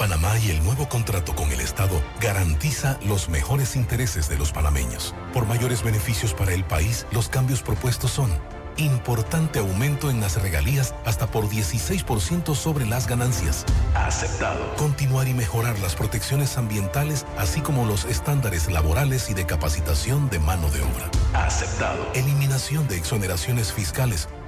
Panamá y el nuevo contrato con el Estado garantiza los mejores intereses de los panameños. Por mayores beneficios para el país, los cambios propuestos son importante aumento en las regalías hasta por 16% sobre las ganancias. Aceptado. Continuar y mejorar las protecciones ambientales, así como los estándares laborales y de capacitación de mano de obra. Aceptado. Eliminación de exoneraciones fiscales.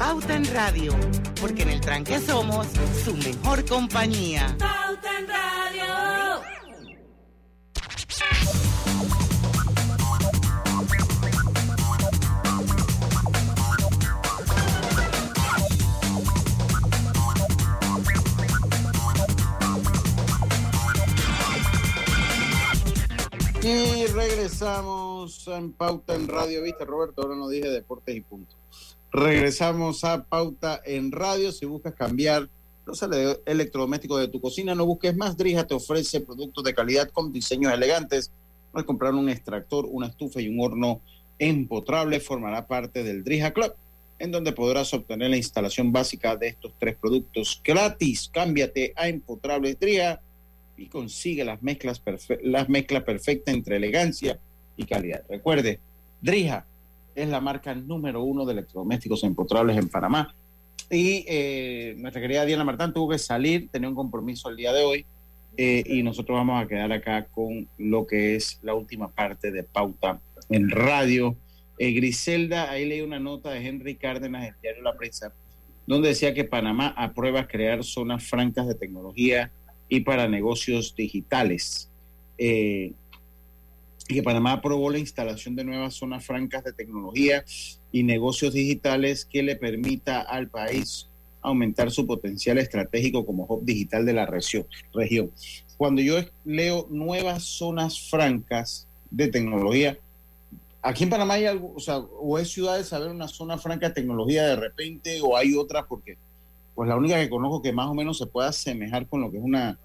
Pauta en Radio, porque en el tranque somos su mejor compañía. Pauta en Radio. Y regresamos en Pauta en Radio, ¿viste Roberto? Ahora no dije deportes y punto. Regresamos a Pauta en Radio. Si buscas cambiar los ele- electrodomésticos de tu cocina, no busques más. Drija te ofrece productos de calidad con diseños elegantes. Al comprar un extractor, una estufa y un horno empotrable, formará parte del Drija Club, en donde podrás obtener la instalación básica de estos tres productos gratis. Cámbiate a Empotrables Drija y consigue las mezclas, las mezclas perfectas entre elegancia y calidad. Recuerde, Drija es la marca número uno de electrodomésticos empotrables en Panamá. Y eh, nuestra querida Diana Martán tuvo que salir, tenía un compromiso el día de hoy, eh, y nosotros vamos a quedar acá con lo que es la última parte de Pauta en Radio. Eh, Griselda, ahí leí una nota de Henry Cárdenas del diario La Prensa, donde decía que Panamá aprueba crear zonas francas de tecnología y para negocios digitales. Eh, y que Panamá aprobó la instalación de nuevas zonas francas de tecnología y negocios digitales que le permita al país aumentar su potencial estratégico como hub digital de la región. Cuando yo leo nuevas zonas francas de tecnología, aquí en Panamá hay algo, o sea, o es ciudad de saber una zona franca de tecnología de repente, o hay otra, porque pues la única que conozco que más o menos se pueda asemejar con lo que es una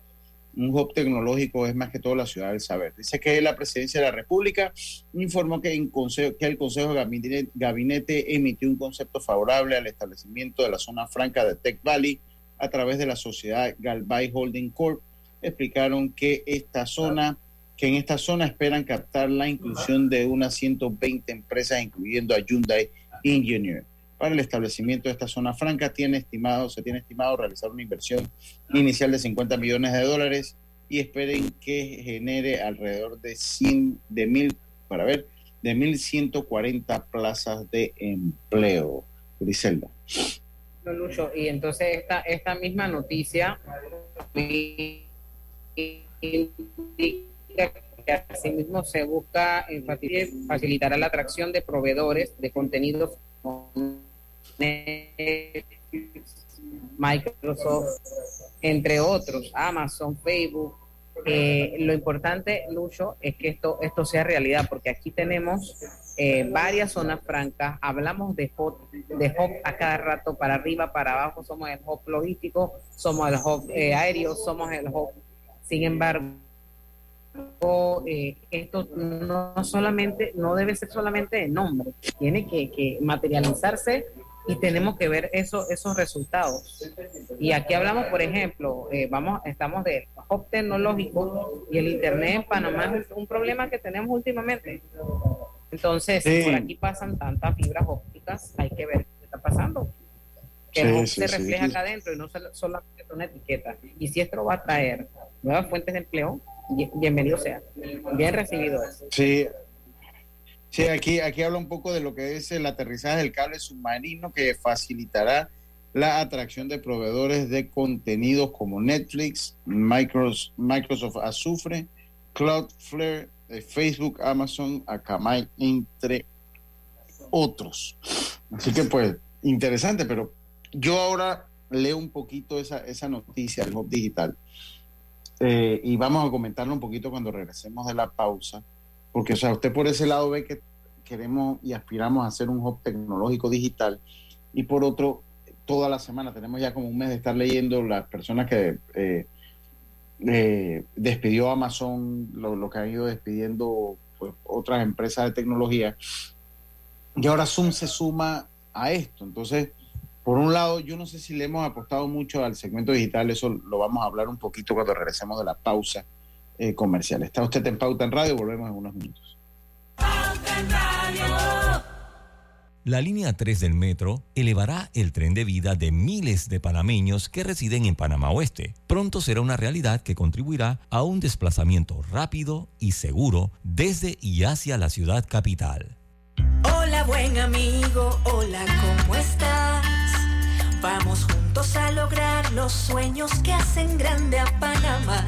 un hub tecnológico es más que todo la ciudad del saber. Dice que la presidencia de la República informó que, en consejo, que el Consejo de Gabinete, emitió un concepto favorable al establecimiento de la zona franca de Tech Valley a través de la sociedad Galvay Holding Corp. Explicaron que esta zona, que en esta zona esperan captar la inclusión de unas 120 empresas, incluyendo a Hyundai Engineer. Para el establecimiento de esta zona franca tiene estimado, se tiene estimado realizar una inversión inicial de 50 millones de dólares y esperen que genere alrededor de 100, de mil, para ver, de 1.140 plazas de empleo. Griselda. No, Lucho, y entonces esta, esta misma noticia indica que asimismo se busca facilitar la atracción de proveedores de contenidos Microsoft, entre otros, Amazon, Facebook. Eh, lo importante, Lucho, es que esto, esto sea realidad, porque aquí tenemos eh, varias zonas francas, hablamos de hub, de hub a cada rato, para arriba, para abajo, somos el hub logístico, somos el hub eh, aéreo, somos el hub. Sin embargo, eh, esto no solamente, no debe ser solamente de nombre, tiene que materializarse y tenemos que ver eso, esos resultados. Y aquí hablamos, por ejemplo, eh, vamos, estamos de hub tecnológico y el internet en Panamá es un problema que tenemos últimamente. Entonces, por aquí pasan tantas fibras ópticas, hay que ver qué está pasando. Que no se refleja acá adentro y no solamente una etiqueta. Y si esto va a traer nuevas fuentes de empleo, bienvenido sea. Bien recibido eso. Sí, Sí, aquí, aquí habla un poco de lo que es el aterrizaje del cable submarino que facilitará la atracción de proveedores de contenidos como Netflix, Microsoft, Microsoft Azufre, Cloudflare, eh, Facebook, Amazon, Akamai, entre otros. Así que pues, interesante, pero yo ahora leo un poquito esa, esa noticia del Hub Digital eh, y vamos a comentarlo un poquito cuando regresemos de la pausa porque, o sea, usted por ese lado ve que queremos y aspiramos a hacer un hub tecnológico digital y por otro, toda la semana, tenemos ya como un mes de estar leyendo las personas que eh, eh, despidió Amazon, lo, que han ido despidiendo pues, otras empresas de tecnología, y ahora Zoom se suma a esto. Entonces, por un lado, yo no sé si le hemos apostado mucho al segmento digital, eso lo vamos a hablar un poquito cuando regresemos de la pausa eh, comercial. Está usted en Pauta en Radio, volvemos en unos minutos. Pauta en Radio. La línea 3 del metro elevará el tren de vida de miles de panameños que residen en Panamá Oeste. Pronto será una realidad que contribuirá a un desplazamiento rápido y seguro desde y hacia la ciudad capital. Hola buen amigo, hola, ¿cómo estás? Vamos juntos a lograr los sueños que hacen grande a Panamá.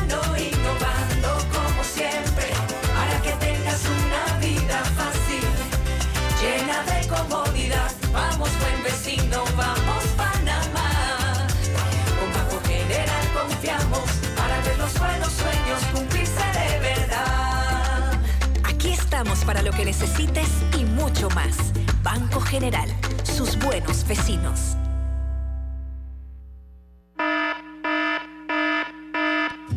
para lo que necesites y mucho más. Banco General, sus buenos vecinos.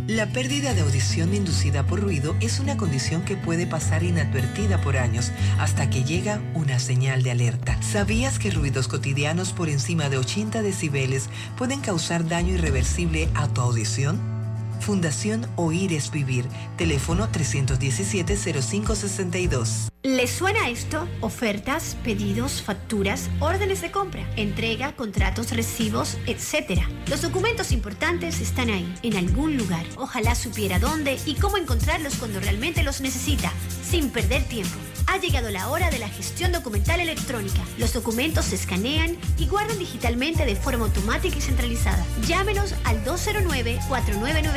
La pérdida de audición inducida por ruido es una condición que puede pasar inadvertida por años hasta que llega una señal de alerta. ¿Sabías que ruidos cotidianos por encima de 80 decibeles pueden causar daño irreversible a tu audición? Fundación Oír es Vivir. Teléfono 317-0562. ¿Les suena esto? Ofertas, pedidos, facturas, órdenes de compra, entrega, contratos, recibos, etc. Los documentos importantes están ahí, en algún lugar. Ojalá supiera dónde y cómo encontrarlos cuando realmente los necesita, sin perder tiempo. Ha llegado la hora de la gestión documental electrónica. Los documentos se escanean y guardan digitalmente de forma automática y centralizada. Llámenos al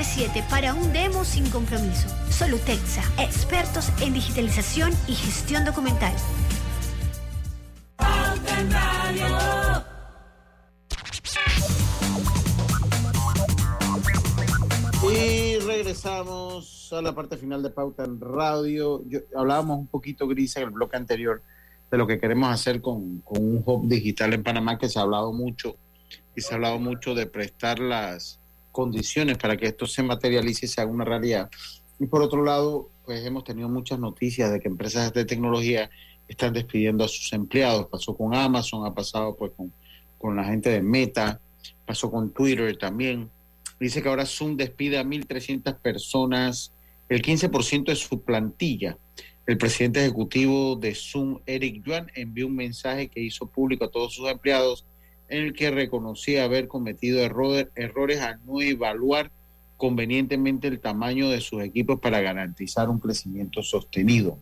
209-4997 para un demo sin compromiso. Solutexa, expertos en digitalización y gestión documental. Y regresamos a la parte final de Pauta en Radio. hablábamos un poquito, Gris, en el bloque anterior de lo que queremos hacer con, un hub digital en Panamá, que se ha hablado mucho y se ha hablado mucho de prestar las condiciones para que esto se materialice y se haga una realidad. Y por otro lado, pues hemos tenido muchas noticias de que empresas de tecnología están despidiendo a sus empleados. Pasó con Amazon, ha pasado pues con, con la gente de Meta, pasó con Twitter también. Dice que ahora Zoom despide a 1.300 personas, el 15% de su plantilla. El presidente ejecutivo de Zoom, Eric Yuan, envió un mensaje que hizo público a todos sus empleados en el que reconocía haber cometido errores a no evaluar convenientemente el tamaño de sus equipos para garantizar un crecimiento sostenido.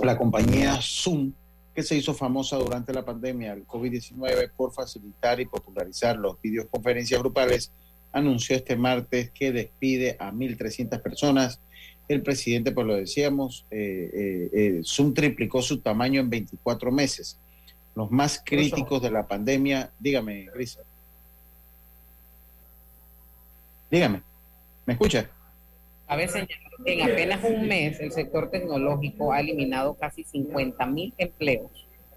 La compañía Zoom que se hizo famosa durante la pandemia del COVID-19 por facilitar y popularizar los videoconferencias grupales, anunció este martes que despide a 1.300 personas. El presidente, pues lo decíamos, eh, eh, eh, Zoom triplicó su tamaño en 24 meses. Los más críticos de la pandemia, dígame, Grisa. Dígame, ¿me escucha? A veces en apenas un mes el sector tecnológico ha eliminado casi 50 mil empleos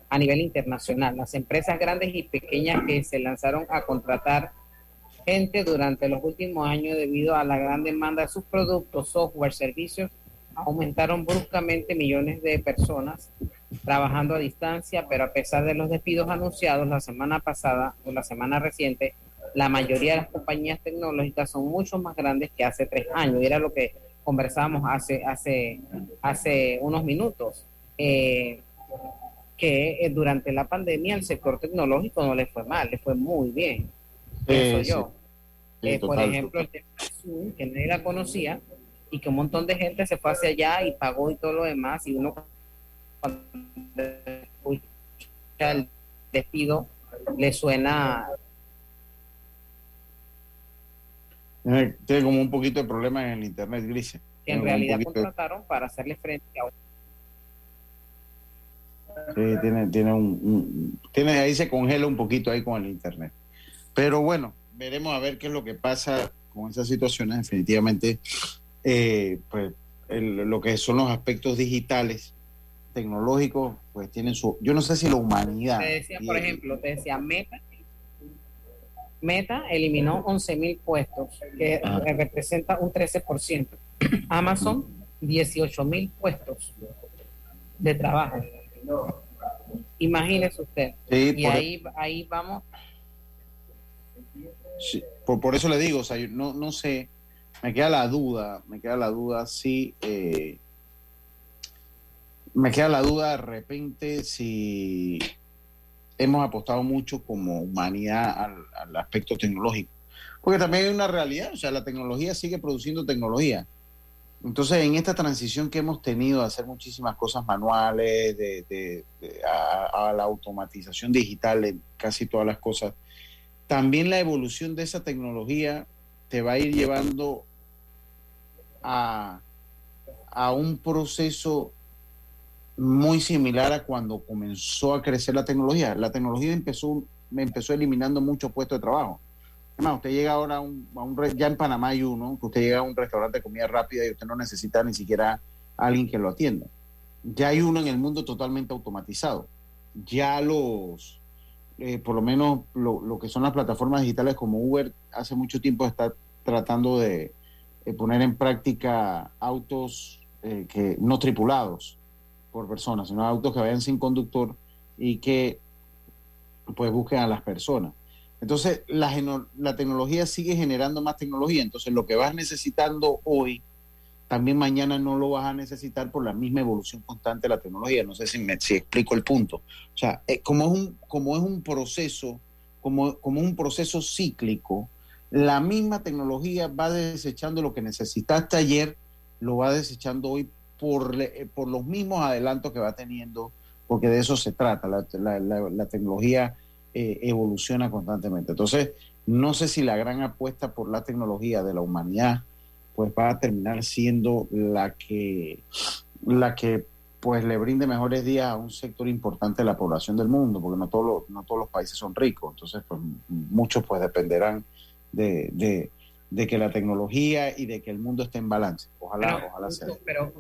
a nivel internacional. Las empresas grandes y pequeñas que se lanzaron a contratar gente durante los últimos años debido a la gran demanda de sus productos, software, servicios, aumentaron bruscamente millones de personas trabajando a distancia, pero a pesar de los despidos anunciados la semana pasada o la semana reciente, la mayoría de las compañías tecnológicas son mucho más grandes que hace tres años. Y era lo que conversábamos hace, hace, hace unos minutos. Eh, que eh, durante la pandemia el sector tecnológico no le fue mal, le fue muy bien. Eso yo. Eh, por ejemplo, el Zoom, que nadie la conocía y que un montón de gente se fue hacia allá y pagó y todo lo demás. Y uno, cuando escucha el despido, le suena. Tiene como un poquito de problema en el internet, Grise. Que en realidad contrataron para hacerle frente a Sí, tiene, tiene un, tiene, ahí se congela un poquito ahí con el internet. Pero bueno, veremos a ver qué es lo que pasa con esas situaciones. Definitivamente, eh, pues lo que son los aspectos digitales, tecnológicos, pues tienen su. Yo no sé si la humanidad. Te decía, por ejemplo, te decía Meta. Meta eliminó 11 mil puestos, que ah. representa un 13%. Amazon, 18 mil puestos de trabajo. Imagínese usted. y ahí, ahí vamos. por, eso le digo, o sea, no, no sé, me queda la duda, me queda la duda si, eh, me queda la duda de repente si hemos apostado mucho como humanidad al, aspecto tecnológico. Porque también hay una realidad, o sea, la tecnología sigue produciendo tecnología. Entonces, en esta transición que hemos tenido de hacer muchísimas cosas manuales, de, a, la automatización digital de casi todas las cosas, también la evolución de esa tecnología te va a ir llevando a, a un proceso muy similar a cuando comenzó a crecer la tecnología. La tecnología empezó, empezó eliminando muchos puestos de trabajo usted llega ahora a un, ya en Panamá hay uno, que usted llega a un restaurante de comida rápida y usted no necesita ni siquiera alguien que lo atienda. Ya hay uno en el mundo totalmente automatizado. Ya los, eh, por lo menos lo, que son las plataformas digitales como Uber, hace mucho tiempo está tratando de, poner en práctica autos eh, que no tripulados por personas, sino autos que vayan sin conductor y que pues busquen a las personas. Entonces, la, tecnología sigue generando más tecnología. Entonces, lo que vas necesitando hoy, también mañana no lo vas a necesitar por la misma evolución constante de la tecnología. No sé si, me, explico el punto. O sea, eh, como, es un, como es un proceso, como, como un proceso cíclico, la misma tecnología va desechando lo que necesitaste ayer, lo va desechando hoy por, eh, por los mismos adelantos que va teniendo, porque de eso se trata. La, la, la tecnología eh, evoluciona constantemente. Entonces, no sé si la gran apuesta por la tecnología de la humanidad pues va a terminar siendo la que la que pues le brinde mejores días a un sector importante de la población del mundo, porque no todos los, no todos los países son ricos, entonces pues muchos pues dependerán de, de, que la tecnología y de que el mundo esté en balance. Ojalá, ojalá sea. Pero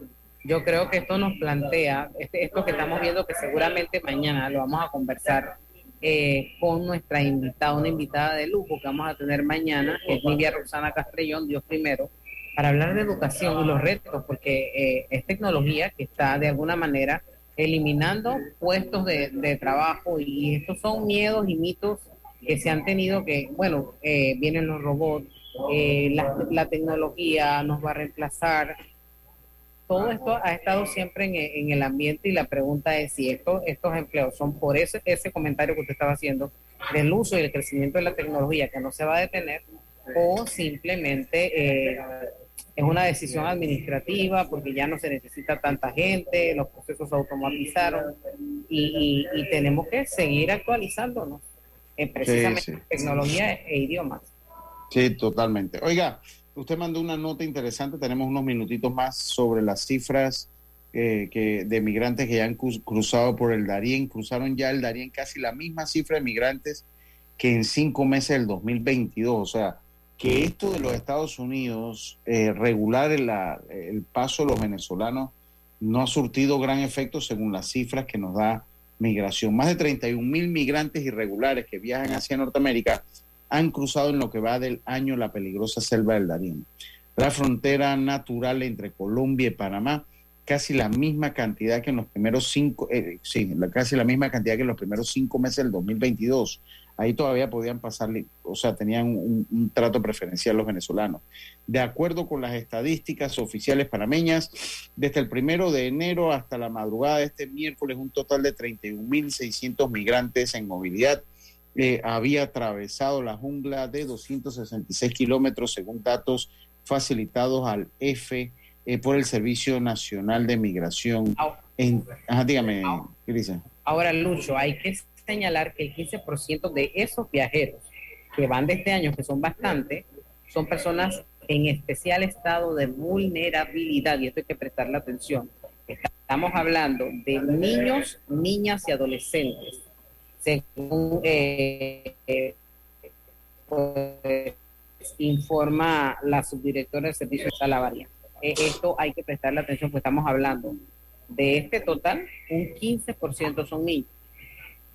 yo creo que esto nos plantea, este, esto que estamos viendo que seguramente mañana lo vamos a conversar eh, con nuestra invitada, una invitada de lujo que vamos a tener mañana, que es Lidia Roxana Castrellón, Dios primero, para hablar de educación y los retos, porque eh, es tecnología que está de alguna manera eliminando puestos de, trabajo y estos son miedos y mitos que se han tenido que, bueno, eh, vienen los robots, la, la tecnología nos va a reemplazar, todo esto ha estado siempre en, el ambiente y la pregunta es si estos empleos son por ese, ese comentario que usted estaba haciendo del uso y el crecimiento de la tecnología que no se va a detener o simplemente eh, es una decisión administrativa porque ya no se necesita tanta gente, los procesos se automatizaron y, tenemos que seguir actualizándonos en precisamente tecnología e idiomas. Sí, totalmente. Oiga, usted mandó una nota interesante, tenemos unos minutitos más sobre las cifras eh, que, de migrantes que ya han cruzado por el Darién, cruzaron ya el Darién casi la misma cifra de migrantes que en cinco meses del 2022, o sea, que esto de los Estados Unidos, eh, regular el, el paso de los venezolanos, no ha surtido gran efecto según las cifras que nos da migración. Más de 31 mil migrantes irregulares que viajan hacia Norteamérica han cruzado en lo que va del año la peligrosa selva del Darién. La frontera natural entre Colombia y Panamá, casi la misma cantidad que en los primeros cinco, eh, sí, casi la misma cantidad que en los primeros cinco meses del 2022. Ahí todavía podían pasarle, o sea, tenían un, un trato preferencial los venezolanos. De acuerdo con las estadísticas oficiales panameñas, desde el primero de enero hasta la madrugada de este miércoles, un total de 31.600 migrantes en movilidad eh, había atravesado la jungla de 266 kilómetros, según datos facilitados al F eh, por el Servicio Nacional de Migración. En, ajá, dígame, Grisa. Ahora, Lucho, hay que señalar que el 15% de esos viajeros que van de este año, que son bastante, son personas en especial estado de vulnerabilidad, y esto hay que prestarle atención. Estamos hablando de niños, niñas y adolescentes. Según eh, pues, informa la subdirectora del Servicio de Salavaria. Eh, esto hay que prestarle atención, porque estamos hablando de este total, un 15% son niños.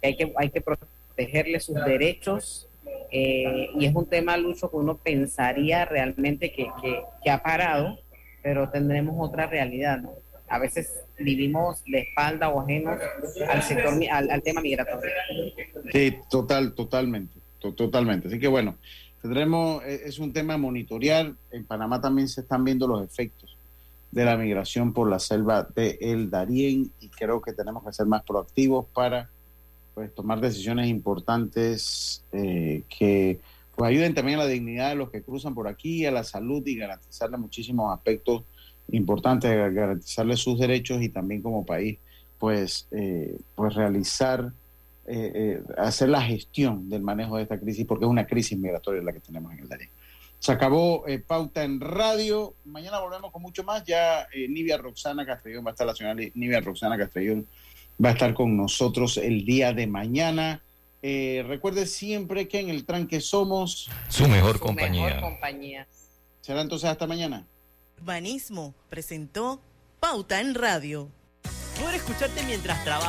Hay que, hay que protegerles sus derechos eh, y es un tema, Lucho, que uno pensaría realmente que, que, que ha parado, pero tendremos otra realidad, ¿no? A veces vivimos de espalda o ajenos al sector, al, tema migratorio. Sí, total, totalmente, to- totalmente. Así que bueno, tendremos, eh, es un tema a monitorear. En Panamá también se están viendo los efectos de la migración por la selva de El Darién y creo que tenemos que ser más proactivos para pues tomar decisiones importantes eh, que pues ayuden también a la dignidad de los que cruzan por aquí, a la salud y garantizarle muchísimos aspectos importantes, garantizarle sus derechos y también como país pues, eh, pues realizar eh, eh, hacer la gestión del manejo de esta crisis, porque es una crisis migratoria la que tenemos en el Darién. Se acabó eh, Pauta en Radio. Mañana volvemos con mucho más. Ya eh, Nivia Roxana Castrellón va a estar, la señora Nivia Roxana Castrellón va a estar con nosotros el día de mañana. Eh, recuerde siempre que en el tranque somos Su mejor Su compañía. mejor compañía. Será entonces hasta mañana. Urbanismo presentó Pauta en Radio. Poder escucharte mientras trabajas.